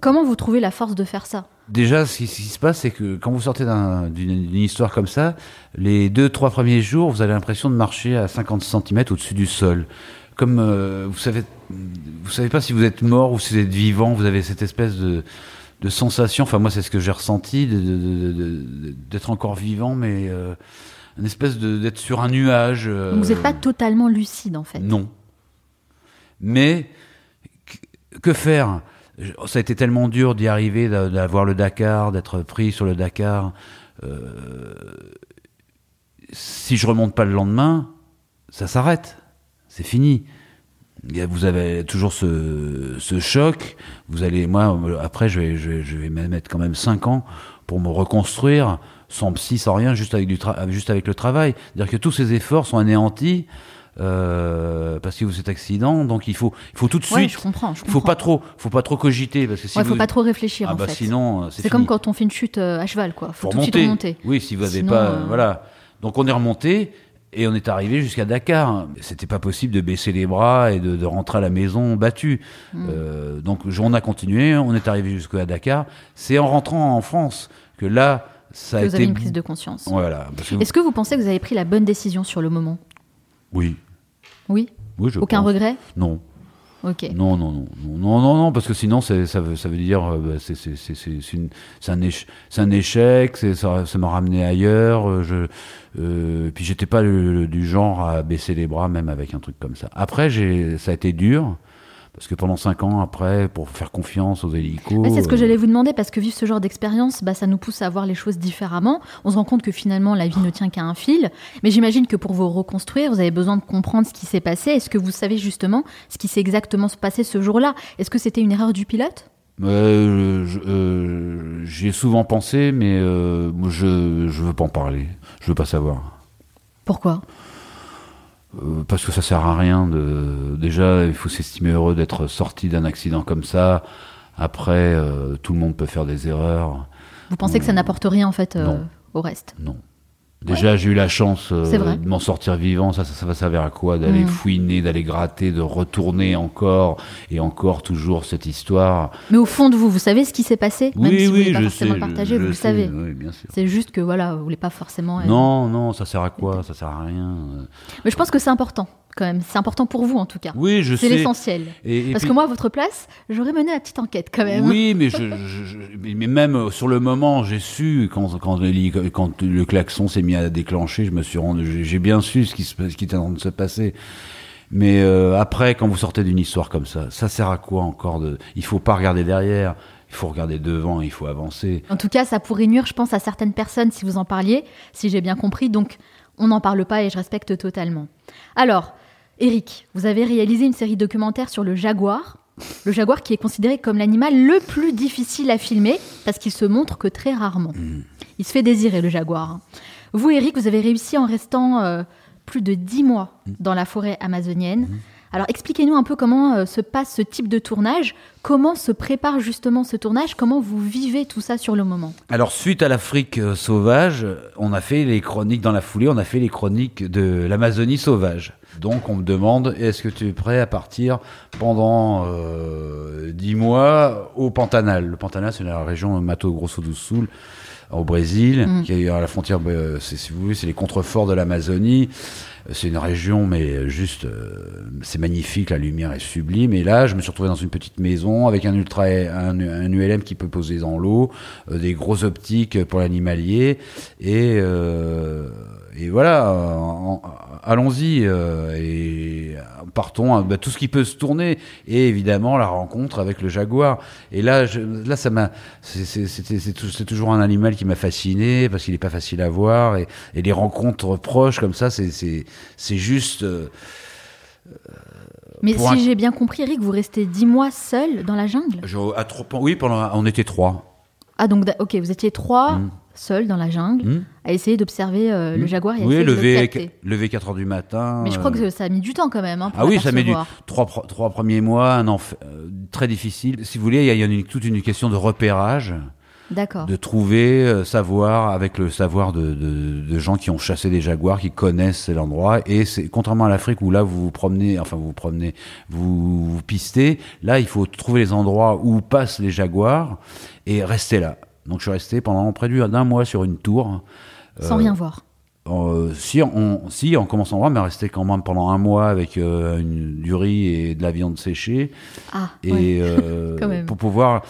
Comment vous trouvez la force de faire ça Déjà, ce qui, ce qui se passe, c'est que quand vous sortez d'un- d'une histoire comme ça, les deux, trois premiers jours, vous avez l'impression de marcher à 50 cm au-dessus du sol. Comme euh, vous savez, vous savez pas si vous êtes mort ou si vous êtes vivant. Vous avez cette espèce de, de sensation. Enfin, moi, c'est ce que j'ai ressenti, d'être encore vivant, mais euh, une espèce d'être sur un nuage. euh, Vous n'êtes pas totalement lucide en fait. non. Mais que- faire? Ça a été tellement dur d'y arriver, d'a- d'avoir le Dakar, d'être pris sur le Dakar. Euh, si je remonte pas le lendemain, ça s'arrête. C'est fini. Vous avez toujours ce, choc. Vous allez, moi, après, je vais, je mettre quand même 5 ans pour me reconstruire, sans psy, sans rien, juste avec, du juste avec le travail. C'est-à-dire que tous ces efforts sont anéantis euh, parce a eu cet accident. Donc il faut, il faut tout de Ouais, suite. je comprends. Je faut pas trop, faut pas trop cogiter parce que si Ouais, vous, faut pas trop réfléchir ah en bah fait. sinon, euh, c'est comme quand on fait une chute euh, à cheval, quoi. Faut Faut tout de suite remonter. Oui, si vous n'avez pas, euh, voilà. Donc on est remonté et on est arrivé jusqu'à Dakar. C'était pas possible de baisser les bras et de, de rentrer à la maison battu. Euh, donc on a continué, on est arrivé jusqu'à Dakar. C'est en rentrant en France que là, ça a que été vous avez une prise de conscience. Voilà. que- Est-ce que vous pensez que vous avez pris la bonne décision sur le moment? Oui. Oui. Oui, je Aucun pense. regret Non. Ok. Non, non, non, non, non, non, parce que sinon, ça veut, ça veut dire, euh, bah, c'est, c'est, c'est, c'est, c'est une- c'est un, éche- c'est un échec, c'est, ça, m'a ramené ailleurs. euh, Je, euh, puis j'étais pas le- le- du genre à baisser les bras, même avec un truc comme ça. Après, j'ai, ça a été dur, parce que pendant cinq ans après, pour faire confiance aux hélicos. C'est ce que euh, j'allais vous demander parce que vivre ce genre d'expérience, bah, ça nous pousse à voir les choses différemment. On se rend compte que finalement la vie ne tient qu'à un fil. Mais j'imagine que pour vous reconstruire, vous avez besoin de comprendre ce qui s'est passé. Est-ce que vous savez justement ce qui s'est exactement passé ce jour-là? Est-ce que c'était une erreur du pilote? Euh, euh, J'y ai souvent pensé, mais euh, je, je veux pas en parler. Je veux pas savoir. Pourquoi? Euh, parce que ça sert à rien de déjà il faut s'estimer heureux d'être sorti d'un accident comme ça. Après euh, tout le monde peut faire des erreurs. Vous pensez que ça n'apporte rien en fait euh, au reste? Non déjà j'ai eu la chance euh, C'est de m'en sortir vivant ça, ça ça va servir à quoi d'aller Mm. fouiner d'aller gratter de retourner encore et encore toujours cette histoire Mais au fond de vous, vous savez ce qui s'est passé? Même oui si vous oui pas je forcément sais je- partager, je vous le sais, savez. oui C'est juste que voilà, vous voulez pas forcément. euh, non non ça sert à quoi? Ça sert à rien euh. Mais je pense que c'est important quand même. C'est important pour vous en tout cas. oui je c'est sais l'essentiel. Et- et Parce puis- que moi, à votre place, j'aurais mené la petite enquête quand même. Oui, mais, je, je- je- mais mais même sur le moment, j'ai su quand quand, l'héli- quand le klaxon s'est mis à déclencher, je me suis rendu, j'ai- j'ai bien su ce qui, se, ce qui était en train de se passer. Mais euh, après, quand vous sortez d'une histoire comme ça, ça sert à quoi encore de Il faut pas regarder derrière, il faut regarder devant, il faut avancer. En tout cas, ça pourrait nuire, je pense, à certaines personnes si vous en parliez, si j'ai bien compris. Donc, on n'en parle pas et je respecte totalement. Alors, Eric, vous avez réalisé une série documentaire sur le jaguar. Le jaguar qui est considéré comme l'animal le plus difficile à filmer parce qu'il se montre que très rarement. Il se fait désirer, le jaguar. Vous, Eric, vous avez réussi en restant euh, plus de 10 mois dans la forêt amazonienne. Alors expliquez-nous un peu comment euh, se passe ce type de tournage, comment se prépare justement ce tournage, comment vous vivez tout ça sur le moment? Alors, suite à l'Afrique euh, sauvage, on a fait les chroniques dans la foulée, on a fait les chroniques de l'Amazonie sauvage. Donc, on me demande est-ce que tu es prêt à partir pendant euh, 10 mois au Pantanal? Le Pantanal, c'est la région Mato Grosso do Sul au Brésil, Mm. qui est à la frontière, euh, c'est- si vous voulez, c'est les contreforts de l'Amazonie. C'est une région, mais juste, euh, c'est magnifique, la lumière est sublime. Et là, je me suis retrouvé dans une petite maison avec un ultra, un, un ULM qui peut poser dans l'eau, euh, des gros optiques pour l'animalier, et, euh, et voilà, en- en- allons-y euh, et partons, hein, bah, tout ce qui peut se tourner, et évidemment la rencontre avec le jaguar. Et là, je, là, ça m'a, c'est- toujours un animal qui m'a fasciné parce qu'il est pas facile à voir, et, et les rencontres proches comme ça, c'est juste. euh, Mais si un- j'ai bien compris, Eric, vous restez 10 mois seul dans la jungle? Je- à trop, oui, pendant, on était trois. Ah donc, ok, vous étiez trois Mm. Seuls dans la jungle Hmm à essayer d'observer euh, le Hmm. jaguar et oui, levé, le capter. levé 4 heures du matin. Mais je crois euh, que ça a mis du temps quand même. hein, pour Ah oui, ça met du trois, trois premiers mois, un enf- euh, très difficile. Si vous voulez, il y a, il y a une- toute une question de repérage. D'accord. de trouver, euh, savoir, avec le savoir de, de, de gens qui ont chassé des jaguars, qui connaissent l'endroit. Et c'est contrairement à l'Afrique où là vous vous promenez, enfin vous vous promenez, vous, vous pistez. Là, il faut trouver les endroits où passent les jaguars et rester là. Donc je suis resté pendant près d'un mois sur une tour. Sans Euh, rien voir. euh, si, on, si, on commence en voir, mais resté quand même pendant un mois avec euh, une, du riz et de la viande séchée. Ah, Et ouais. euh, Quand même. pour pouvoir,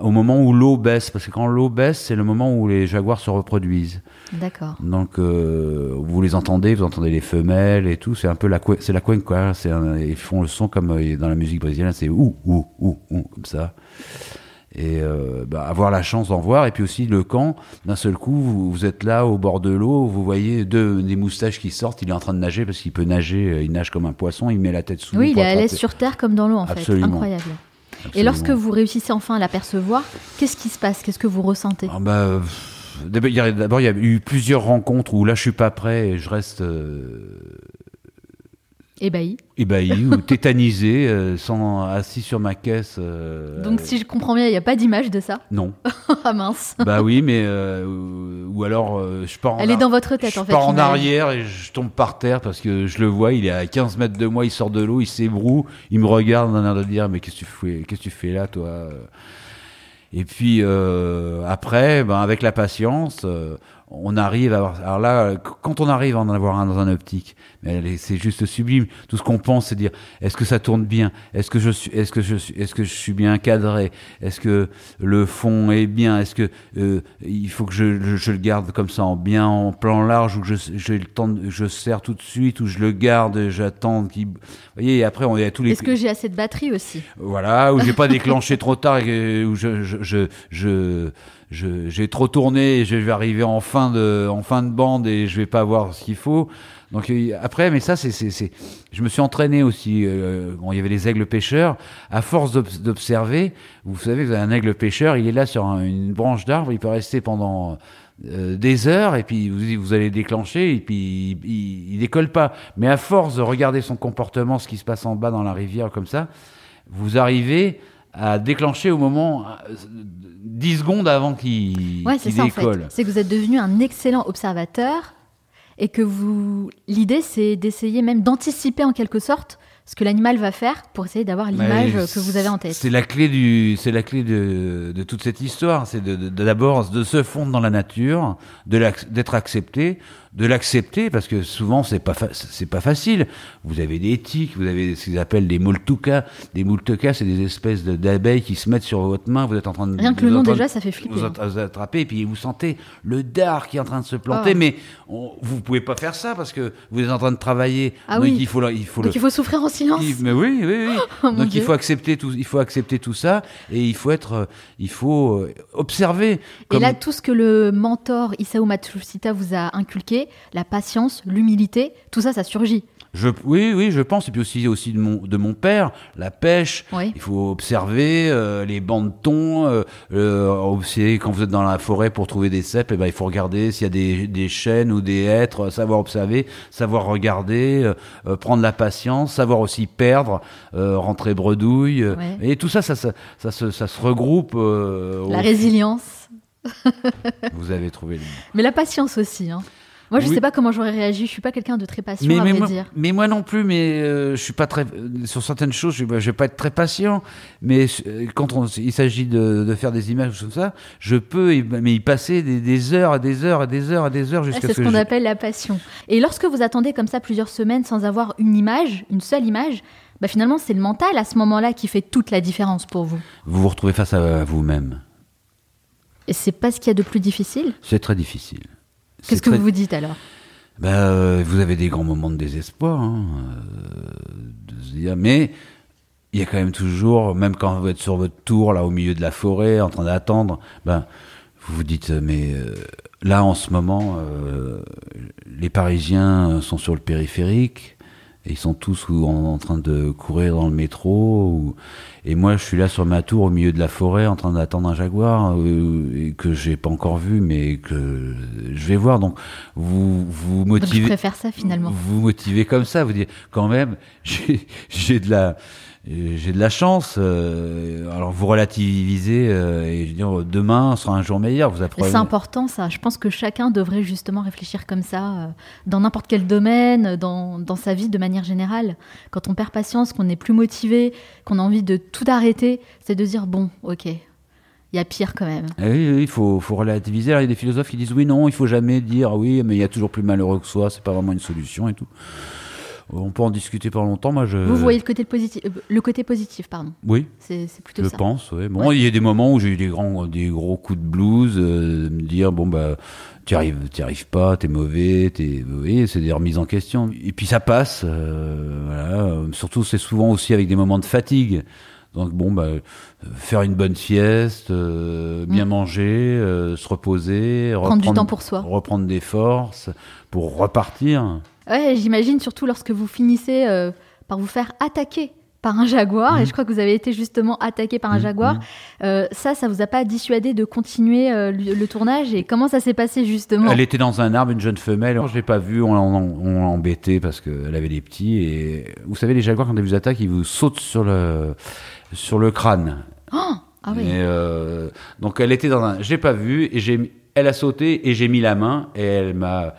au moment où l'eau baisse, parce que quand l'eau baisse, c'est le moment où les jaguars se reproduisent. d'accord. Donc vous les entendez, vous entendez les femelles et tout. C'est un peu la c'est la cuenca. Un- ils font le son comme dans la musique brésilienne, c'est ou ou ou ou comme ça. Et euh, bah, avoir la chance d'en voir. Et puis aussi le camp, d'un seul coup, vous, vous êtes là au bord de l'eau, vous voyez deux des moustaches qui sortent. Il est en train de nager parce qu'il peut nager. euh, Il nage comme un poisson. Il met la tête sous l'eau Oui, il est à l'aise sur terre comme dans l'eau en Absolument. fait. Incroyable. Et lorsque vous réussissez enfin à l'apercevoir, qu'est-ce qui se passe? Qu'est-ce que vous ressentez? Ah bah, D'abord, il y a- d'abord, il y a eu plusieurs rencontres où là, je suis pas prêt et je reste euh, Ébahi. ébahi ou tétanisé, euh, sans assis sur ma caisse. euh, Donc si je comprends bien, il n'y a pas d'image de ça. non. ah mince. bah oui, mais euh, ou, alors euh, je pars en Elle est dans votre tête je en fait. pars en arrière et je tombe par terre parce que je le vois, il est à 15 mètres de moi, il sort de l'eau, il s'ébroue, il me regarde d'un air de dire mais qu'est-ce que tu fais, qu'est-ce que tu fais là toi? Et puis après, ben, avec la patience, on arrive à avoir. Alors là, quand on arrive à en avoir un dans un optique, mais c'est juste sublime. Tout ce qu'on pense, c'est dire est-ce que ça tourne bien? Est-ce que je suis, est-ce que je suis, est-ce que je suis bien cadré? Est-ce que le fond est bien? Est-ce que euh, il faut que je, je, je le garde comme ça en bien en plan large ou que je j'ai le je serre tout de suite ou je le garde, j'attends qu'il. Vous voyez, et après on est à tous les. Est-ce que j'ai assez de batterie aussi? Voilà, où j'ai pas déclenché trop tard et où je je- j'ai trop tourné je vais arriver en fin de en fin de bande et je vais pas voir ce qu'il faut. Donc après, mais ça c'est c'est je me suis entraîné aussi euh, il y avait les aigles pêcheurs. À force d'obs- d'observer, vous savez, vous avez un aigle pêcheur, il est là sur un- une branche d'arbre, il peut rester pendant euh, des heures et puis vous, vous allez déclencher et puis il, il, il décolle pas. Mais à force de regarder son comportement, ce qui se passe en bas dans la rivière comme ça, vous arrivez à déclencher au moment euh, 10 secondes avant qu'il Ouais, ça en fait. décolle. C'est que vous êtes devenu un excellent observateur et que vous. L'idée, c'est d'essayer même d'anticiper en quelque sorte ce que l'animal va faire pour essayer d'avoir l'image que vous avez en tête. C'est la clé du, c'est la clé de, de toute cette histoire. C'est de, de- d'abord de se fondre dans la nature, d'être accepté, de l'accepter parce que souvent c'est pas c'est pas facile. Vous avez des tiques, vous avez ce qu'ils appellent des moltucas. Des moltucas, c'est des espèces de- d'abeilles qui se mettent sur votre main. Vous êtes en train de Rien que le nom déjà, de- ça fait flipper. vous hein. attrapez et puis vous sentez le dard qui est en train de se planter. Ah. Mais on, vous pouvez pas faire ça parce que vous êtes en train de travailler. Ah Donc oui. il faut il faut le Donc il faut souffrir en silence. il- mais oui, oui, oui. Oh, Donc Dieu. il faut accepter tout, il faut accepter tout ça et il faut être, il faut euh, observer. Et là, tout ce que le mentor Isao Matsushita vous a inculqué, la patience, l'humilité, tout ça, ça surgit. je, oui, oui, je pense. Et puis aussi, aussi de mon, de mon père, la pêche. Oui. Il faut observer euh, les bancs de thon. Euh, euh, observer quand vous êtes dans la forêt pour trouver des cèpes, et ben il faut regarder s'il y a des, des chênes ou des hêtres. Savoir observer, savoir regarder, prendre la patience, savoir aussi perdre, rentrer bredouille. Ouais. Et tout ça, ça, ça, ça, se, ça se regroupe. La résilience, Vous avez trouvé le mot. mais la patience aussi. hein. Moi, je Oui. sais pas comment j'aurais réagi. Je suis pas quelqu'un de très patient, Mais, à mais, vrai moi, dire. mais moi non plus, mais euh, je suis pas très sur certaines choses, je, je vais pas être très patient. Mais euh, quand on, il s'agit de, de faire des images comme ça, je peux, y- mais y passer des, des heures et des heures et des heures et des heures Ah, jusqu'à C'est ce ce que qu'on je- appelle la passion. Et lorsque vous attendez comme ça plusieurs semaines sans avoir une image, une seule image, bah finalement, c'est le mental à ce moment-là qui fait toute la différence pour vous. vous vous retrouvez face à vous-même. Et c'est pas ce qu'il y a de plus difficile? C'est très difficile. Qu'est-ce que très- vous vous dites alors? Ben, euh, vous avez des grands moments de désespoir, hein, euh, de se dire, mais il y a quand même toujours, même quand vous êtes sur votre tour, là, au milieu de la forêt, en train d'attendre, ben, vous vous dites, mais euh, là, en ce moment, euh, les Parisiens sont sur le périphérique, et ils sont tous ou en, en train de courir dans le métro, ou- et moi, je suis là sur ma tour, au milieu de la forêt, en train d'attendre un jaguar, euh, que j'ai pas encore vu, mais que je vais voir. Donc, vous vous Donc je motivez, préfère ça finalement. vous motivez comme ça, vous dites quand même, j'ai j'ai de la j'ai de la chance. euh, alors vous relativisez euh, et je veux dire, demain sera un jour meilleur. Vous apprenez. C'est important ça. Je pense que chacun devrait justement réfléchir comme ça euh, dans n'importe quel domaine, dans, dans sa vie de manière générale. Quand on perd patience, qu'on n'est plus motivé, qu'on a envie de tout arrêter, c'est de dire bon, ok, il y a pire quand même. Eh oui, oui, il faut, faut relativiser. Alors, il y a des philosophes qui disent oui, non, il faut jamais dire oui, mais il y a toujours plus malheureux que soi. C'est pas vraiment une solution et tout. On peut en discuter pendant longtemps. Moi, je. Vous voyez le côté positif, euh, le côté positif, pardon. Oui. C'est plutôt Je ça. pense, ouais. Bon, il y a des moments où j'ai eu des grands, des gros coups de blues, euh, de me dire bon bah, tu arrives, tu arrives pas, t'es mauvais, t'es, voyez, c'est des remises en question. Et puis ça passe, euh, voilà. Surtout, c'est souvent aussi avec des moments de fatigue. Donc bon bah, faire une bonne sieste, euh, bien Mm. manger, euh, se reposer, Prendre du reprendre- temps pour soi. reprendre des forces pour repartir. Ouais, j'imagine surtout lorsque vous finissez euh, par vous faire attaquer par un jaguar, Mhm. et je crois que vous avez été justement attaqué par un Mhm, jaguar. mhm. Euh, ça, ça vous a pas dissuadé de continuer euh, le, le tournage Et comment ça s'est passé justement? Elle était dans un arbre, une jeune femelle. Je l'ai pas vue, on l'a on l'a embêtée parce qu'elle avait des petits. Et vous savez, les jaguars, quand ils vous attaquent, ils vous sautent sur le, sur le crâne. Oh ah oui. Et, euh, donc elle était dans un. Je l'ai pas vue et j'ai. Elle a sauté et j'ai mis la main et elle m'a.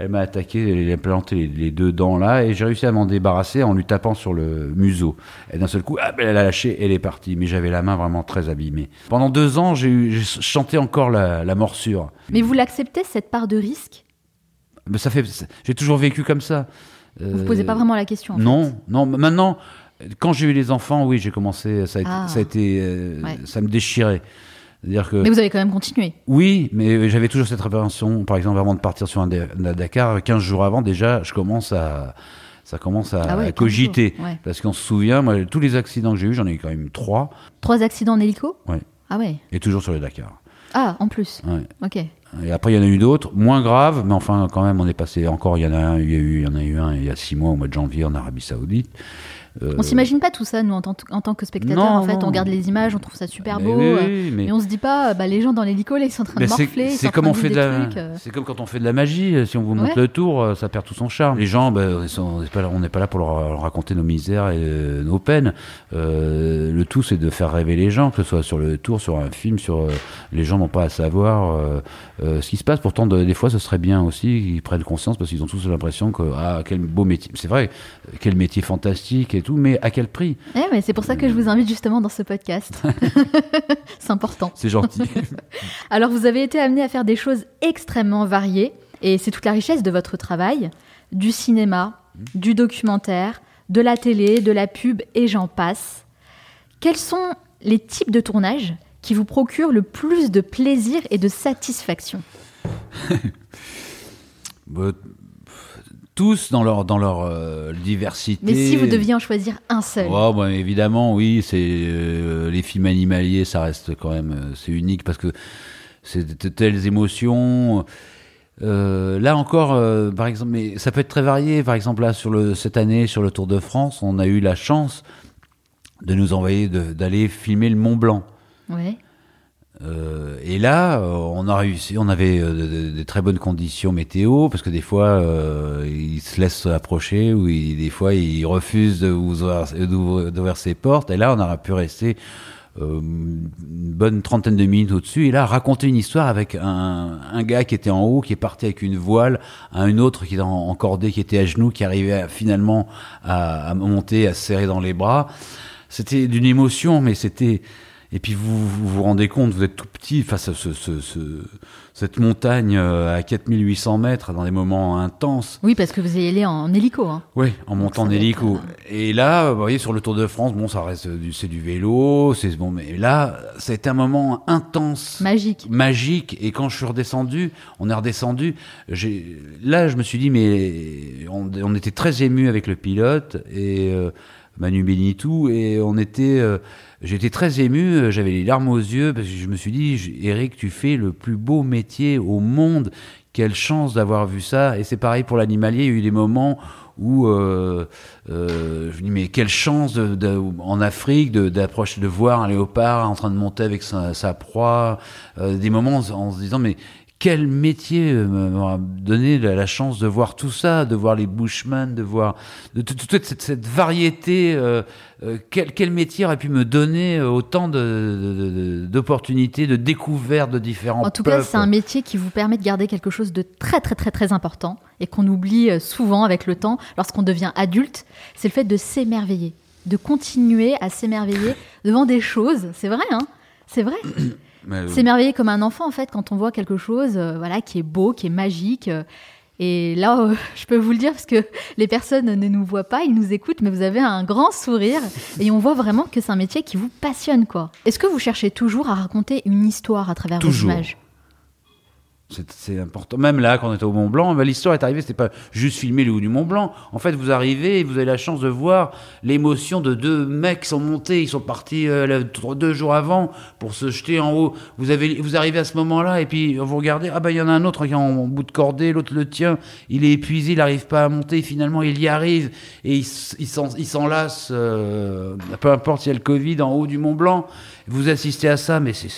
Elle m'a attaqué, elle a planté les, les deux dents là et j'ai réussi à m'en débarrasser en lui tapant sur le museau. Et d'un seul coup, ah, elle a lâché, elle est partie. Mais j'avais la main vraiment très abîmée. Pendant deux ans, j'ai chanté encore la, la morsure. Mais vous l'acceptez cette part de risque? Mais ça fait, j'ai toujours vécu comme ça. Vous vous posez pas vraiment la question. en fait. Euh, Non, non. Maintenant, quand j'ai eu les enfants, oui, j'ai commencé. Ça a été, Ah. ça, a été euh, Ouais. ça me déchirait. Que Mais vous avez quand même continué. oui, mais j'avais toujours cette révélation. Par exemple, avant de partir sur un, un Dakar, 15 jours avant, déjà, je commence à, ça commence à, Ah ouais, à 15 cogiter. jours, ouais. Parce qu'on se souvient, moi, tous les accidents que j'ai eu, j'en ai eu quand même trois, Trois accidents en hélico? Ouais. Ah ouais. et toujours sur le Dakar. Ah, en plus. Ouais. Ok. Et après, il y en a eu d'autres, moins graves, mais enfin, quand même, on est passé encore. Il y en a un, il y a eu, il y en a eu un il y a six mois au mois de janvier en Arabie Saoudite. Euh, On s'imagine pas tout ça, nous, en tant, en tant que spectateurs. Non, en fait, non. on regarde les images, on trouve ça super mais beau. oui, euh, oui, mais- Mais on se dit pas, bah, les gens dans l'hélico, là, ils sont en train Mais de morfler. C'est comme on fait de la, euh. c'est comme quand on fait de la magie. Si on vous montre Ouais. le tour, euh, ça perd tout son charme. Les gens, sont- on n'est pas, pas là pour leur, raconter nos misères et euh, nos peines. Euh, le tout, c'est de faire rêver les gens, que ce soit sur le tour, sur un film, sur euh, les gens n'ont pas à savoir euh, euh, ce qui se passe. Pourtant, de- des fois, ce serait bien aussi qu'ils prennent conscience parce qu'ils ont tous l'impression que ah quel beau métier. C'est vrai, quel métier fantastique et tout, mais à quel prix Eh, mais c'est pour ça que je vous invite justement dans ce podcast. c'est important. C'est gentil. Alors, vous avez été amené à faire des choses extrêmement variées, et c'est toute la richesse de votre travail du cinéma, du documentaire, de la télé, de la pub, et j'en passe. Quels sont les types de tournages qui vous procurent le plus de plaisir et de satisfaction? Bah, tous dans leur dans leur euh, diversité. Mais si vous deviez en choisir un seul Oh, bah, évidemment, oui, c'est euh, les films animaliers, ça reste quand même, euh, c'est unique parce que c'est de telles émotions. Là encore, par exemple, mais ça peut être très varié. Par exemple, là sur le cette année sur le Tour de France, on a eu la chance de nous envoyer d'aller filmer le Mont Blanc. Ouais. Et là, euh, on a réussi, on avait euh, de, très bonnes conditions météo, parce que des fois, euh, ils se laissent approcher, ou des fois, ils refusent d'ouvrir ses portes. Et là, on aurait pu rester euh, une bonne trentaine de minutes au-dessus, et là, raconter une histoire avec un, gars qui était en haut, qui est parti avec une voile, un autre qui était en, cordée, qui était à genoux, qui arrivait finalement à, à monter, à se serrer dans les bras. C'était d'une émotion, mais c'était... Et puis vous, vous vous rendez compte, vous êtes tout petit face à ce, ce- ce- cette montagne euh, à 4800 mètres dans des moments intenses. Oui, parce que vous y allez en hélico. Hein. Oui, en montant en hélico. être, Et là, vous voyez, sur le Tour de France, bon, ça reste du, c'est du vélo, c'est bon, mais là, ça a été un moment intense. Magique. Magique. Et quand je suis redescendu, on est redescendu. J'ai, là, je me suis dit, mais on, on était très ému avec le pilote et euh, Manu Benitou et on était, euh, j'étais très ému. euh, J'avais les larmes aux yeux parce que je me suis dit, Eric, tu fais le plus beau métier au monde. Quelle chance d'avoir vu ça. Et c'est pareil pour l'animalier. Il y a eu des moments où euh, euh, je me dis mais quelle chance de, de- en Afrique d'approcher de voir un léopard en train de monter avec sa, sa proie euh, des moments en, en se disant mais quel métier euh, m'a donné la, chance de voir tout ça, de voir les Bushmen, de voir de, toute toute cette, cette variété. euh, euh, quel, quel métier aurait pu me donner autant d'opportunités, de, découvertes de différents En tout cas, c'est un métier qui vous permet de garder quelque chose de très très très très important et qu'on oublie souvent avec le temps lorsqu'on devient adulte, c'est le fait de s'émerveiller, de continuer à s'émerveiller devant des choses. C'est vrai, hein? C'est vrai? Mais, euh, S'émerveiller comme un enfant en fait quand on voit quelque chose, euh, voilà, qui est beau, qui est magique. euh, et là, euh, je peux vous le dire parce que les personnes ne nous voient pas, ils nous écoutent, mais vous avez un grand sourire et on voit vraiment que c'est un métier qui vous passionne, quoi. Est-ce que vous cherchez toujours à raconter une histoire à travers Toujours. vos images? C'est important. Même là, quand on était au Mont Blanc, bah, l'histoire est arrivée, c'était pas juste filmer le haut du Mont Blanc. En fait, vous arrivez et vous avez la chance de voir l'émotion de deux mecs qui sont montés, ils sont partis euh, deux jours avant pour se jeter en haut. Vous avez, vous arrivez à ce moment-là et puis vous regardez, ah bah il y en a un autre qui est en, bout de cordée, l'autre le tient, il est épuisé, il n'arrive pas à monter, finalement il y arrive et il, il s'en- il s'enlace, euh, peu importe s'il y a le Covid en haut du Mont Blanc. Vous assistez à ça, mais c'est,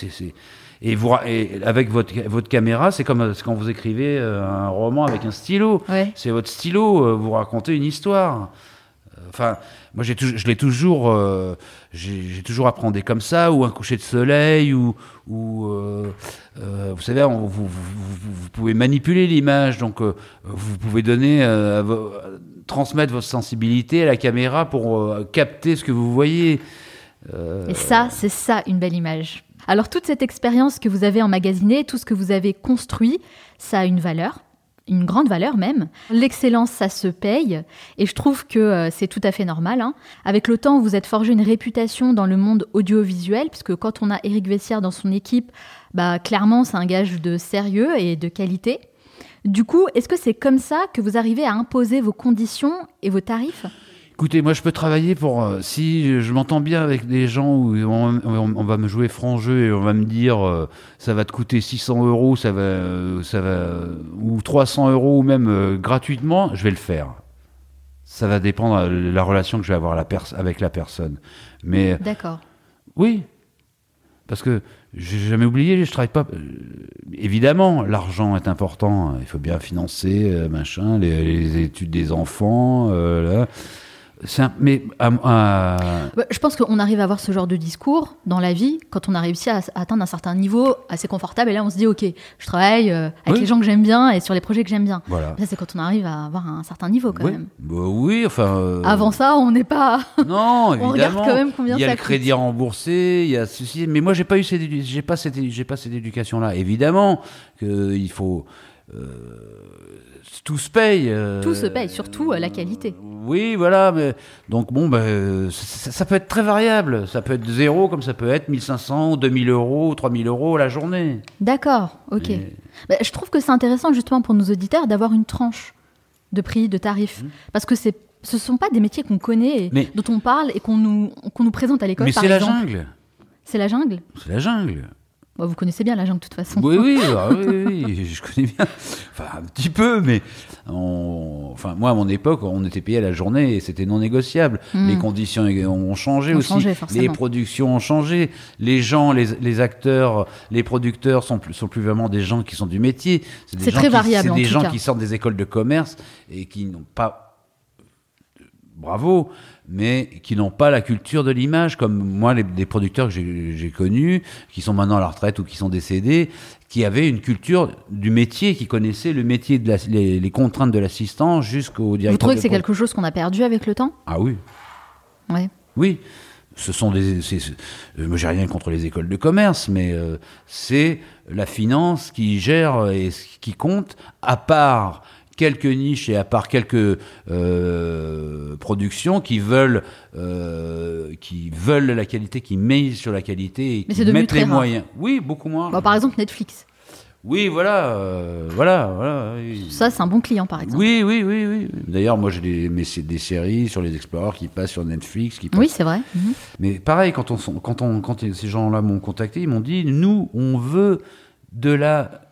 et, vous, ra- et avec votre, votre caméra, c'est comme quand vous écrivez euh, un roman avec un stylo. Ouais. C'est votre stylo, euh, vous racontez une histoire. Euh, Enfin, moi, j'ai je l'ai toujours, euh, j'ai toujours appréhendé comme ça, ou un coucher de soleil, ou, ou euh, euh, vous savez, on- vous, vous, pouvez manipuler l'image, donc vous pouvez donner, transmettre votre sensibilité à la caméra pour capter ce que vous voyez. Et ça, c'est ça une belle image. Alors toute cette expérience que vous avez emmagasinée, tout ce que vous avez construit, ça a une valeur, une grande valeur même. L'excellence, ça se paye, et je trouve que euh, c'est tout à fait normal. hein. Avec le temps, vous êtes forgé une réputation dans le monde audiovisuel, puisque quand on a Éric Vessière dans son équipe, bah, clairement, c'est un gage de sérieux et de qualité. Du coup, est-ce que c'est comme ça que vous arrivez à imposer vos conditions et vos tarifs? Écoutez, moi je peux travailler pour euh, si je m'entends bien avec des gens où on, on- on va me jouer franc jeu et on va me dire euh, ça va te coûter 600 euros, ça va, euh, ça va ou 300 euros ou même gratuitement, je vais le faire. Ça va dépendre de la relation que je vais avoir la avec la personne. Mais D'accord. oui, parce que j'ai jamais oublié, je travaille pas. évidemment, l'argent est important. Il faut bien financer, machin, les, les études des enfants. là. C'est un- mais à- à- Bah, Je pense qu'on arrive à avoir ce genre de discours dans la vie quand on a réussi à, atteindre un certain niveau assez confortable. Et là, on se dit, OK, je travaille euh, avec Oui. les gens que j'aime bien et sur les projets que j'aime bien. voilà. Ça, c'est quand on arrive à avoir un certain niveau quand oui, même. Bah oui, enfin. euh, Avant ça, on n'est pas. Non, évidemment. On regarde quand même combien il y a ça le crédit coûte. remboursé, il y a ceci. Mais moi, j'ai pas eu j'ai pas cette, j'ai pas cette éducation-là. Évidemment que il faut. Euh, tout se paye. euh, Tout se paye, surtout, euh, la qualité. Oui, voilà. Mais, donc bon, ben, euh, ça, ça peut être très variable. Ça peut être zéro, comme ça peut être 1500, 2000 euros, 3000 euros la journée. D'accord, OK. Et- Bah, je trouve que c'est intéressant justement pour nos auditeurs d'avoir une tranche de prix, de tarifs. Parce que c'est. Ce sont pas des métiers qu'on connaît, et Mais- dont on parle et qu'on nous, qu'on nous présente à l'école, Mais c'est la jungle. C'est la jungle. C'est la jungle. Bon, vous connaissez bien la jungle de toute façon. Oui, oui, ah oui, oui, je connais bien. Enfin, un petit peu, mais on- enfin, moi, à mon époque, on était payé à la journée et c'était non négociable. Hmm. Les conditions ont changé Ont aussi. changé, les productions ont changé. Les gens, les, les acteurs, les producteurs sont plus, sont plus vraiment des gens qui sont du métier. C'est très qui- variable, C'est des gens cas. qui sortent des écoles de commerce et qui n'ont pas bravo, mais qui n'ont pas la culture de l'image, comme moi, les, des producteurs que j'ai connus, qui sont maintenant à la retraite ou qui sont décédés, qui avaient une culture du métier, qui connaissaient le métier, de la- les, les contraintes de l'assistant jusqu'au directeur. Vous trouvez que c'est quelque chose qu'on a perdu avec le temps? Ah oui, Ouais. oui. Ce sont des. euh, moi, j'ai rien contre les écoles de commerce, mais euh, c'est la finance qui gère et qui compte, à part quelques niches et à part quelques euh, productions qui veulent euh, qui veulent la qualité, qui misent sur la qualité et Mais qui mettent les rare. moyens. Oui, beaucoup moins. Bon, par exemple, Netflix. Oui, voilà, euh, voilà, voilà. Ça, c'est un bon client, par exemple. Oui, oui, oui, oui. D'ailleurs, moi, j'ai des, des séries sur les Explorers qui passent sur Netflix, qui passent Oui, c'est vrai. Mhm. mais pareil, quand, on, quand, on, quand ces gens-là m'ont contacté, ils m'ont dit nous, on veut de la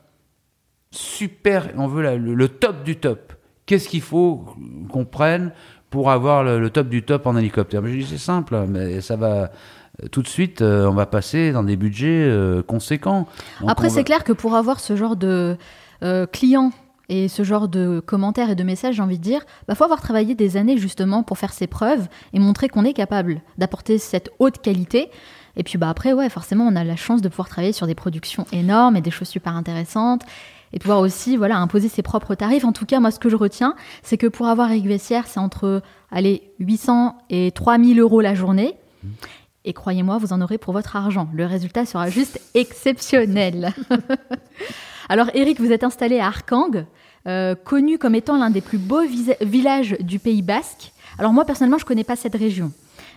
super, on veut la- le, le top du top. Qu'est-ce qu'il faut qu'on prenne pour avoir le, le top du top en hélicoptère? Mais Je dis c'est simple, mais ça va. tout de suite, euh, on va passer dans des budgets euh, conséquents. Donc, Après, c'est clair que pour avoir ce genre de euh, clients et ce genre de commentaires et de messages, j'ai envie de dire, bah, faut avoir travaillé des années justement pour faire ses preuves et montrer qu'on est capable d'apporter cette haute qualité. Et puis bah après, ouais, forcément, on a la chance de pouvoir travailler sur des productions énormes et des choses super intéressantes et pouvoir aussi voilà imposer ses propres tarifs. En tout cas, moi, ce que je retiens, c'est que pour avoir Eric Vessière, c'est entre allez 800 et 3000 euros la journée. Et croyez-moi, vous en aurez pour votre argent. Le résultat sera juste exceptionnel. Alors, Eric, vous êtes installé à Arkang, euh, connu comme étant l'un des plus beaux villages du Pays Basque. Alors, moi, personnellement, je ne connais pas cette région.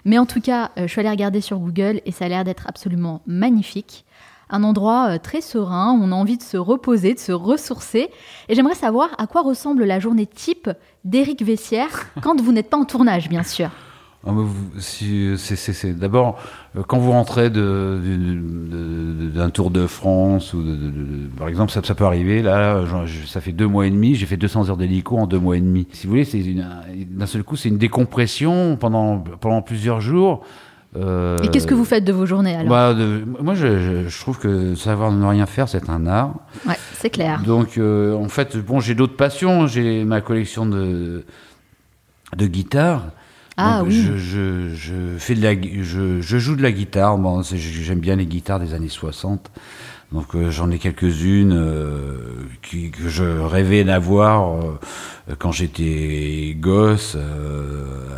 Mais en tout cas, euh, je suis allée regarder sur Google et ça a l'air d'être absolument magnifique. Un endroit euh, très serein où on a envie de se reposer, de se ressourcer. Et j'aimerais savoir à quoi ressemble la journée type d'Éric Vessière quand vous n'êtes pas en tournage, bien sûr. Ah, c'est- D'abord, euh, quand vous rentrez d'un Tour de France, ou de- de- de- par exemple, ça, ça peut arriver, là, genre, je- ça fait deux mois et demi, j'ai fait 200 heures d'hélico en deux mois et demi. Si vous voulez, c'est d'un seul coup, c'est une décompression pendant, pendant plusieurs jours. Euh, Et qu'est-ce que vous faites de vos journées alors bah, de- Moi, je, trouve que savoir ne rien faire, c'est un art. Ouais, c'est clair. Donc, euh, en fait, bon, j'ai d'autres passions. J'ai ma collection de, de guitares. Ah Donc, oui. Je, je, je fais de la, gui- je, je joue de la guitare. Bon, j'aime bien les guitares des années 60. Donc, euh, j'en ai quelques-unes euh, qui- que je rêvais d'avoir euh, quand j'étais gosse,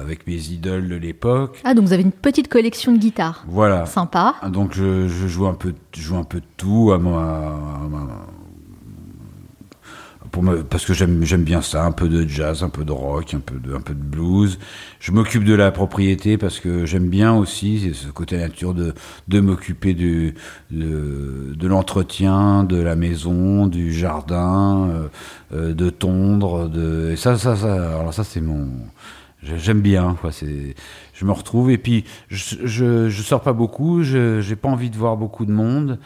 avec mes idoles de l'époque. Ah, donc vous avez une petite collection de guitares. Voilà. Sympa. Donc je, je joue un peu, je joue un peu de tout à ma- parce que j'aime, bien ça, un peu de jazz, un peu de rock, un peu de, blues. Je m'occupe de la propriété parce que j'aime bien aussi ce côté nature de, m'occuper de, l'entretien, de la maison, du jardin, euh, euh, de tondre, et ça, ça, ça, alors ça c'est mon, J'aime bien, je me retrouve et puis je, je, je sors pas beaucoup. Je j'ai pas envie de voir beaucoup de monde.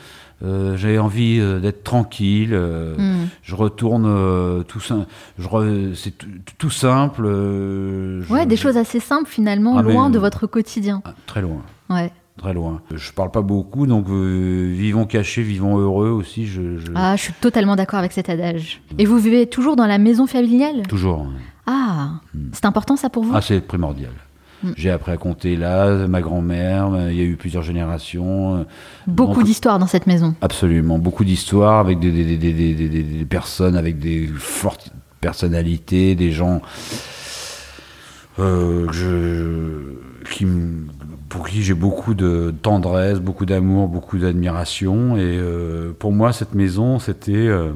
Euh, j'ai envie euh, d'être tranquille. euh, Hmm. Je retourne tout sim- je re- c'est tout, simple. je- Ouais, des choses assez simples finalement, Ah, mais- loin de votre quotidien. Ah, très loin, Ouais. très loin. Je parle pas beaucoup, donc vivons cachés, vivons heureux aussi. Je, je- Ah, je suis totalement d'accord avec cet adage. Et vous vivez toujours dans la maison familiale? Toujours. Ah, c'est important ça pour vous? Ah, c'est primordial. Mm. J'ai appris à compter là, ma grand-mère, il y a eu plusieurs générations. euh, Beaucoup d'histoires dans cette maison. Absolument, beaucoup d'histoires avec des, personnes avec des fortes personnalités, des gens euh, que je, qui, pour qui j'ai beaucoup de tendresse, beaucoup d'amour, beaucoup d'admiration. Et euh, pour moi, cette maison, c'était euh,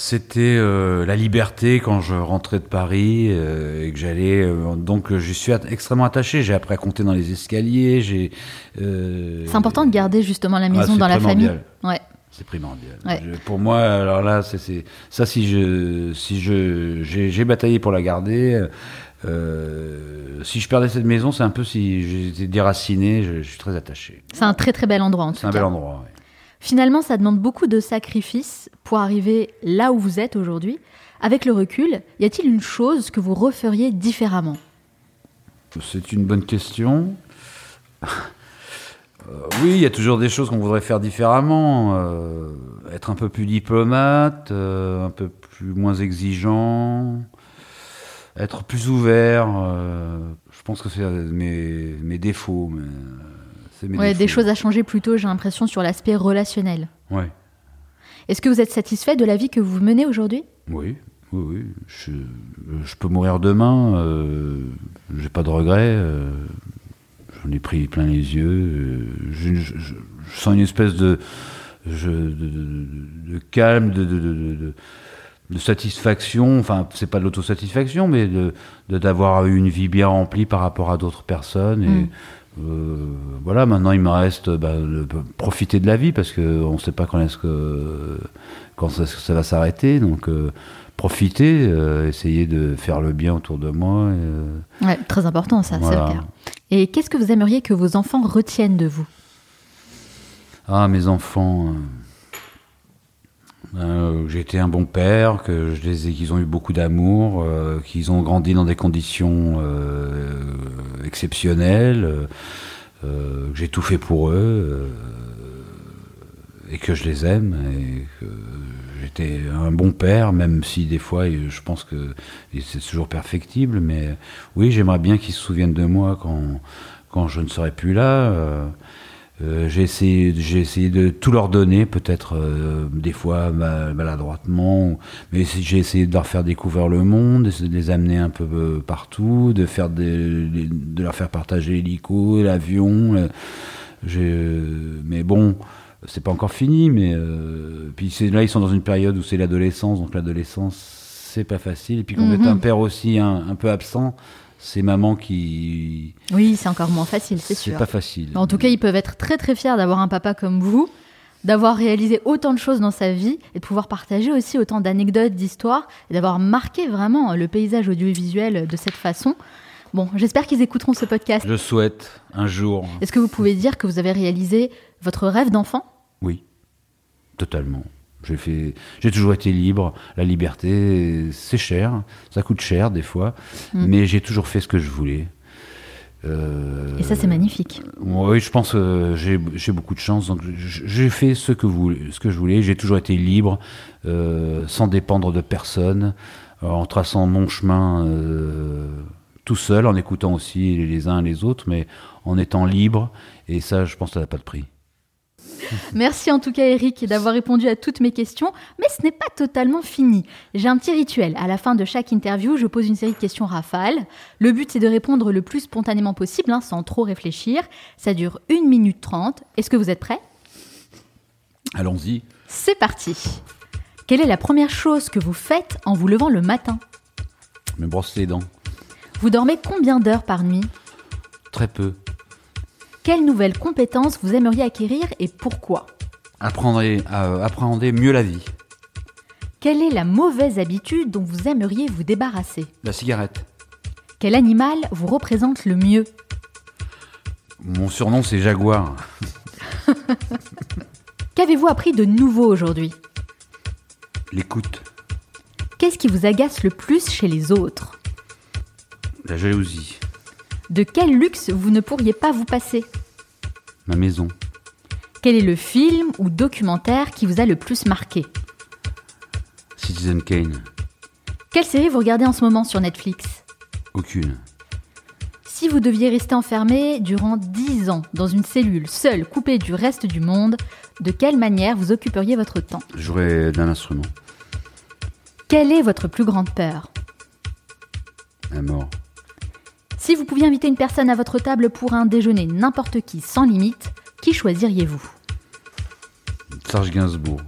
c'était euh, la liberté quand je rentrais de Paris euh, et que j'allais. euh, donc, je suis at- extrêmement attaché. J'ai appris à compter dans les escaliers. J'ai. C'est important de garder justement la ah, maison c'est dans la famille. Ouais. C'est primordial. Ouais. Je- pour moi, alors là, c'est ça. Si je, si je, j'ai bataillé pour la garder. euh, si je perdais cette maison, c'est un peu si j'étais déraciné. Je, je suis très attaché. C'est un très très bel endroit en tout C'est un cas. bel endroit. Finalement, ça demande beaucoup de sacrifices pour arriver là où vous êtes aujourd'hui. Avec le recul, y a-t-il une chose que vous referiez différemment? C'est une bonne question. Euh, oui, il y a toujours des choses qu'on voudrait faire différemment. euh, être un peu plus diplomate, euh, un peu plus moins exigeant, être plus ouvert. euh, je pense que c'est mes, mes défauts. Mais, c'est mes Ouais, des choses à changer plutôt, j'ai l'impression, sur l'aspect relationnel. Ouais. Est-ce que vous êtes satisfait de la vie que vous menez aujourd'hui? Oui, oui, oui. Je, je peux mourir demain. Euh, J'ai pas de regrets. euh, J'en ai pris plein les yeux. euh, je, je- je- je sens une espèce de, je- de, de- de calme, de, de, satisfaction. Enfin, c'est pas de l'autosatisfaction, mais de de- d'avoir eu une vie bien remplie par rapport à d'autres personnes. Et, Mm. Euh, voilà, maintenant il me reste bah, de profiter de la vie parce qu'on ne sait pas quand est-ce que quand ça, ça va s'arrêter. Donc euh, profiter, euh, essayer de faire le bien autour de moi. et, Ouais, très important ça, Voilà. c'est le cas. Et qu'est-ce que vous aimeriez que vos enfants retiennent de vous? Ah, mes enfants. Euh, j'ai été un bon père, qu'ils ont eu beaucoup d'amour, euh, qu'ils ont grandi dans des conditions euh, exceptionnelles. euh, que j'ai tout fait pour eux et que je les aime et que j'étais un bon père, même si des fois je pense que c'est toujours perfectible. Mais oui, j'aimerais bien qu'ils se souviennent de moi quand je ne serai plus là. Euh, euh, j'ai essayé, j'ai essayé de tout leur donner, peut-être euh, des fois maladroitement, mais j'ai essayé de leur faire découvrir le monde, de les amener un peu euh, partout, de faire des, de leur faire partager l'hélico, l'avion. mais bon, c'est pas encore fini. Mais puis là, ils sont dans une période où c'est l'adolescence, donc l'adolescence c'est pas facile. Et puis quand on est un père aussi un peu absent, c'est maman qui. Oui, c'est encore moins facile, c'est sûr. C'est pas facile. En tout cas, ils peuvent être très très fiers d'avoir un papa comme vous, d'avoir réalisé autant de choses dans sa vie et de pouvoir partager aussi autant d'anecdotes, d'histoires et d'avoir marqué vraiment le paysage audiovisuel de cette façon. Bon, j'espère qu'ils écouteront ce podcast. Je souhaite un jour. Est-ce que vous pouvez dire que vous avez réalisé votre rêve d'enfant? Oui, totalement. J'ai fait, j'ai toujours été libre. La liberté, c'est cher, ça coûte cher des fois, mm. mais j'ai toujours fait ce que je voulais. Euh, Et ça, c'est magnifique. oui, je pense que j'ai beaucoup de chance. Donc, j'ai fait ce que, vous, ce que je voulais. J'ai toujours été libre, euh, sans dépendre de personne, en traçant mon chemin euh, tout seul, en écoutant aussi les uns les autres, mais en étant libre. Et ça, je pense que ça n'a pas de prix. Merci en tout cas Eric d'avoir répondu à toutes mes questions, mais ce n'est pas totalement fini. J'ai un petit rituel. À la fin de chaque interview, je pose une série de questions rafales. Le but c'est de répondre le plus spontanément possible, hein, sans trop réfléchir. Ça dure 1 minute 30. Est-ce que vous êtes prêts? Allons-y. C'est parti. Quelle est la première chose que vous faites en vous levant le matin? Me brosser les dents. Vous dormez combien d'heures par nuit? Très peu. Quelles nouvelles compétences vous aimeriez acquérir et pourquoi Apprendre à appréhender mieux la vie. Quelle est la mauvaise habitude dont vous aimeriez vous débarrasser La cigarette. Quel animal vous représente le mieux Mon surnom c'est Jaguar. Qu'avez-vous appris de nouveau aujourd'hui L'écoute. Qu'est-ce qui vous agace le plus chez les autres La jalousie. De quel luxe vous ne pourriez pas vous passer Ma maison. Quel est le film ou documentaire qui vous a le plus marqué Citizen Kane. Quelle série vous regardez en ce moment sur Netflix Aucune. Si vous deviez rester enfermé durant 10 ans dans une cellule, seule, coupée du reste du monde, de quelle manière vous occuperiez votre temps Jouer d'un instrument. Quelle est votre plus grande peur La mort. Si vous pouviez inviter une personne à votre table pour un déjeuner, n'importe qui, sans limite, qui choisiriez-vous Serge Gainsbourg.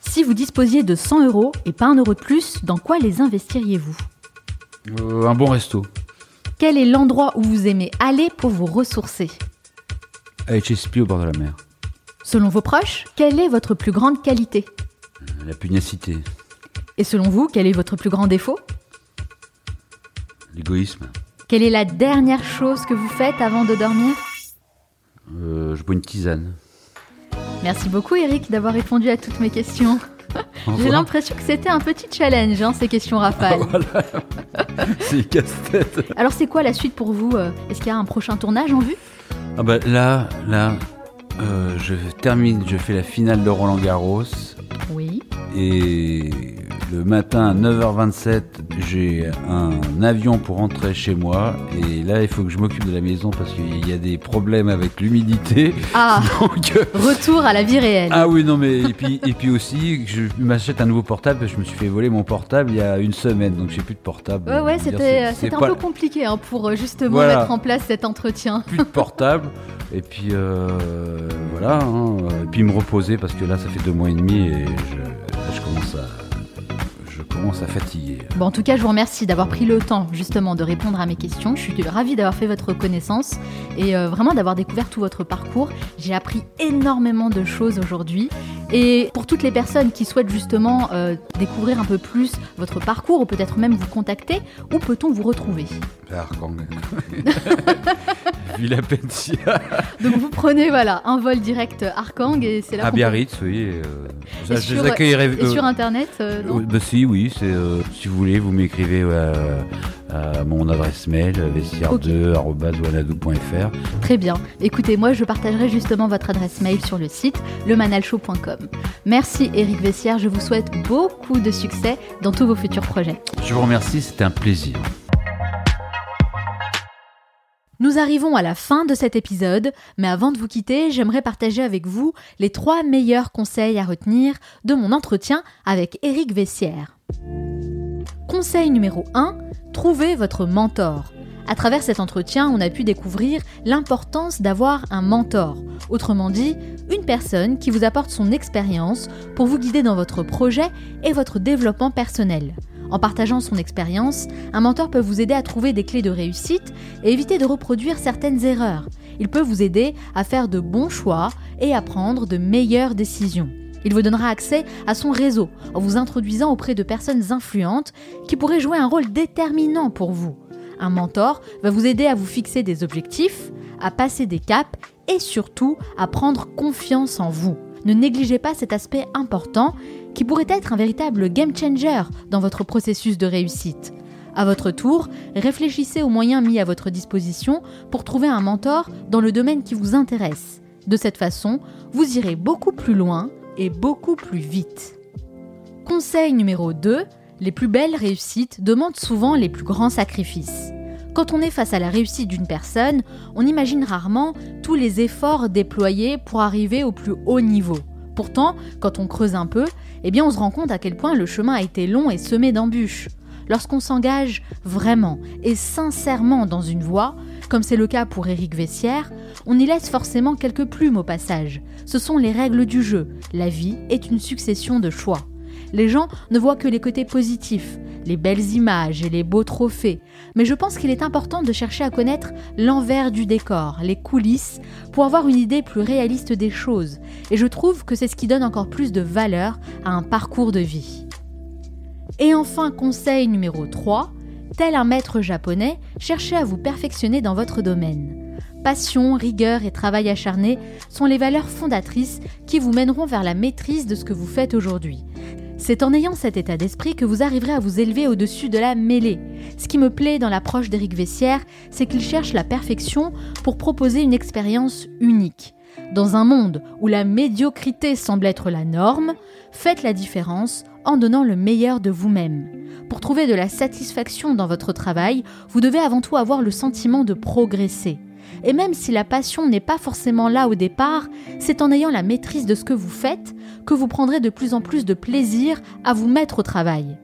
Si vous disposiez de 100 euros et pas un euro de plus, dans quoi les investiriez-vous euh, Un bon resto. Quel est l'endroit où vous aimez aller pour vous ressourcer À HSP au bord de la mer. Selon vos proches, quelle est votre plus grande qualité La pugnacité. Et selon vous, quel est votre plus grand défaut L'égoïsme. Quelle est la dernière chose que vous faites avant de dormir? Euh, Je bois une tisane. Merci beaucoup Eric d'avoir répondu à toutes mes questions. J'ai l'impression que c'était un petit challenge, hein, ces questions rafales. c'est casse-tête. Alors c'est quoi la suite pour vous euh, Est-ce qu'il y a un prochain tournage en vue? Ah bah Là, là, euh, je termine, je fais la finale de Roland Garros. Oui. Et le matin à 9h27, j'ai un avion pour rentrer chez moi. Et là, il faut que je m'occupe de la maison parce qu'il y a des problèmes avec l'humidité. Ah euh, Retour à la vie réelle. Ah oui, non, mais et puis, et puis aussi, je m'achète un nouveau portable. Je me suis fait voler mon portable il y a une semaine, donc j'ai plus de portable. Ouais, ouais, c'était un peu compliqué hein, pour euh, justement mettre en place cet entretien. Plus de portable. Et puis euh, voilà, hein, et puis me reposer parce que là ça fait deux mois et demi et je, je commence à commence à fatiguer. Bon, en tout cas, je vous remercie d'avoir pris le temps justement de répondre à mes questions. Je suis ravie d'avoir fait votre connaissance et euh, vraiment d'avoir découvert tout votre parcours. J'ai appris énormément de choses aujourd'hui. Et pour toutes les personnes qui souhaitent justement euh, découvrir un peu plus votre parcours ou peut-être même vous contacter, où peut-on vous retrouver? Donc vous prenez voilà un vol direct Arkang et c'est là. À Biarritz, oui. Euh, et, sur, et sur internet. bah, si, oui. C'est si vous voulez, vous m'écrivez à mon adresse mail vestiaire2.wanadou.fr. Très bien. Écoutez, moi je partagerai justement votre adresse mail sur le site lemanalshow.com. Merci Eric Vessière, je vous souhaite beaucoup de succès dans tous vos futurs projets. Je vous remercie, c'était un plaisir. Nous arrivons à la fin de cet épisode, mais avant de vous quitter, j'aimerais partager avec vous les trois meilleurs conseils à retenir de mon entretien avec Eric Vessière. Conseil numéro 1, trouvez votre mentor. À travers cet entretien, on a pu découvrir l'importance d'avoir un mentor, autrement dit, une personne qui vous apporte son expérience pour vous guider dans votre projet et votre développement personnel. En partageant son expérience, un mentor peut vous aider à trouver des clés de réussite et éviter de reproduire certaines erreurs. Il peut vous aider à faire de bons choix et à prendre de meilleures décisions. Il vous donnera accès à son réseau en vous introduisant auprès de personnes influentes qui pourraient jouer un rôle déterminant pour vous. Un mentor va vous aider à vous fixer des objectifs, à passer des caps et surtout à prendre confiance en vous. Ne négligez pas cet aspect important qui pourrait être un véritable game changer dans votre processus de réussite. À votre tour, réfléchissez aux moyens mis à votre disposition pour trouver un mentor dans le domaine qui vous intéresse. De cette façon, vous irez beaucoup plus loin et beaucoup plus vite. Conseil numéro 2, les plus belles réussites demandent souvent les plus grands sacrifices. Quand on est face à la réussite d'une personne, on imagine rarement tous les efforts déployés pour arriver au plus haut niveau. Pourtant, quand on creuse un peu, eh bien on se rend compte à quel point le chemin a été long et semé d'embûches. Lorsqu'on s'engage vraiment et sincèrement dans une voie, comme c'est le cas pour Éric Vessière, on y laisse forcément quelques plumes au passage. Ce sont les règles du jeu. La vie est une succession de choix. Les gens ne voient que les côtés positifs, les belles images et les beaux trophées, mais je pense qu'il est important de chercher à connaître l'envers du décor, les coulisses, pour avoir une idée plus réaliste des choses, et je trouve que c'est ce qui donne encore plus de valeur à un parcours de vie. Et enfin, conseil numéro 3, tel un maître japonais, cherchez à vous perfectionner dans votre domaine. Passion, rigueur et travail acharné sont les valeurs fondatrices qui vous mèneront vers la maîtrise de ce que vous faites aujourd'hui. C'est en ayant cet état d'esprit que vous arriverez à vous élever au-dessus de la mêlée. Ce qui me plaît dans l'approche d'Éric Vessière, c'est qu'il cherche la perfection pour proposer une expérience unique. Dans un monde où la médiocrité semble être la norme, faites la différence en donnant le meilleur de vous-même. Pour trouver de la satisfaction dans votre travail, vous devez avant tout avoir le sentiment de progresser. Et même si la passion n'est pas forcément là au départ, c'est en ayant la maîtrise de ce que vous faites que vous prendrez de plus en plus de plaisir à vous mettre au travail.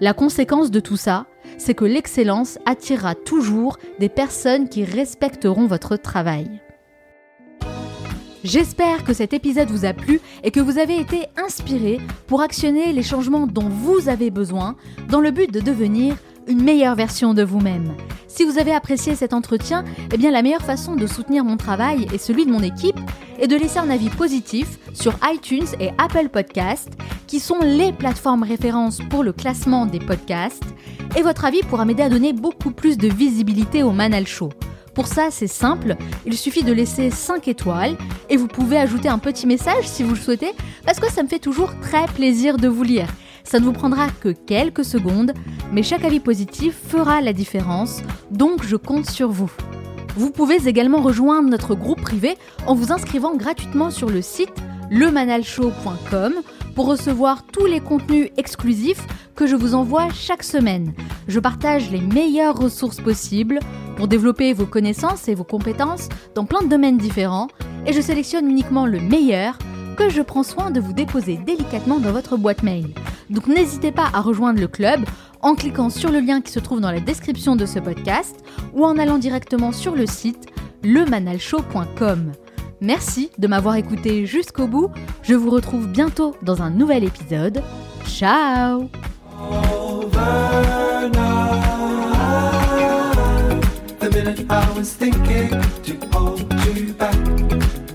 La conséquence de tout ça, c'est que l'excellence attirera toujours des personnes qui respecteront votre travail. J'espère que cet épisode vous a plu et que vous avez été inspiré pour actionner les changements dont vous avez besoin dans le but de devenir une meilleure version de vous-même. Si vous avez apprécié cet entretien, eh bien la meilleure façon de soutenir mon travail et celui de mon équipe est de laisser un avis positif sur iTunes et Apple Podcasts, qui sont les plateformes références pour le classement des podcasts. Et votre avis pourra m'aider à donner beaucoup plus de visibilité au Manal Show. Pour ça, c'est simple, il suffit de laisser 5 étoiles et vous pouvez ajouter un petit message si vous le souhaitez, parce que ça me fait toujours très plaisir de vous lire. Ça ne vous prendra que quelques secondes, mais chaque avis positif fera la différence, donc je compte sur vous. Vous pouvez également rejoindre notre groupe privé en vous inscrivant gratuitement sur le site lemanalshow.com pour recevoir tous les contenus exclusifs que je vous envoie chaque semaine. Je partage les meilleures ressources possibles pour développer vos connaissances et vos compétences dans plein de domaines différents et je sélectionne uniquement le meilleur que je prends soin de vous déposer délicatement dans votre boîte mail. Donc n'hésitez pas à rejoindre le club en cliquant sur le lien qui se trouve dans la description de ce podcast ou en allant directement sur le site lemanalshow.com. Merci de m'avoir écouté jusqu'au bout. Je vous retrouve bientôt dans un nouvel épisode. Ciao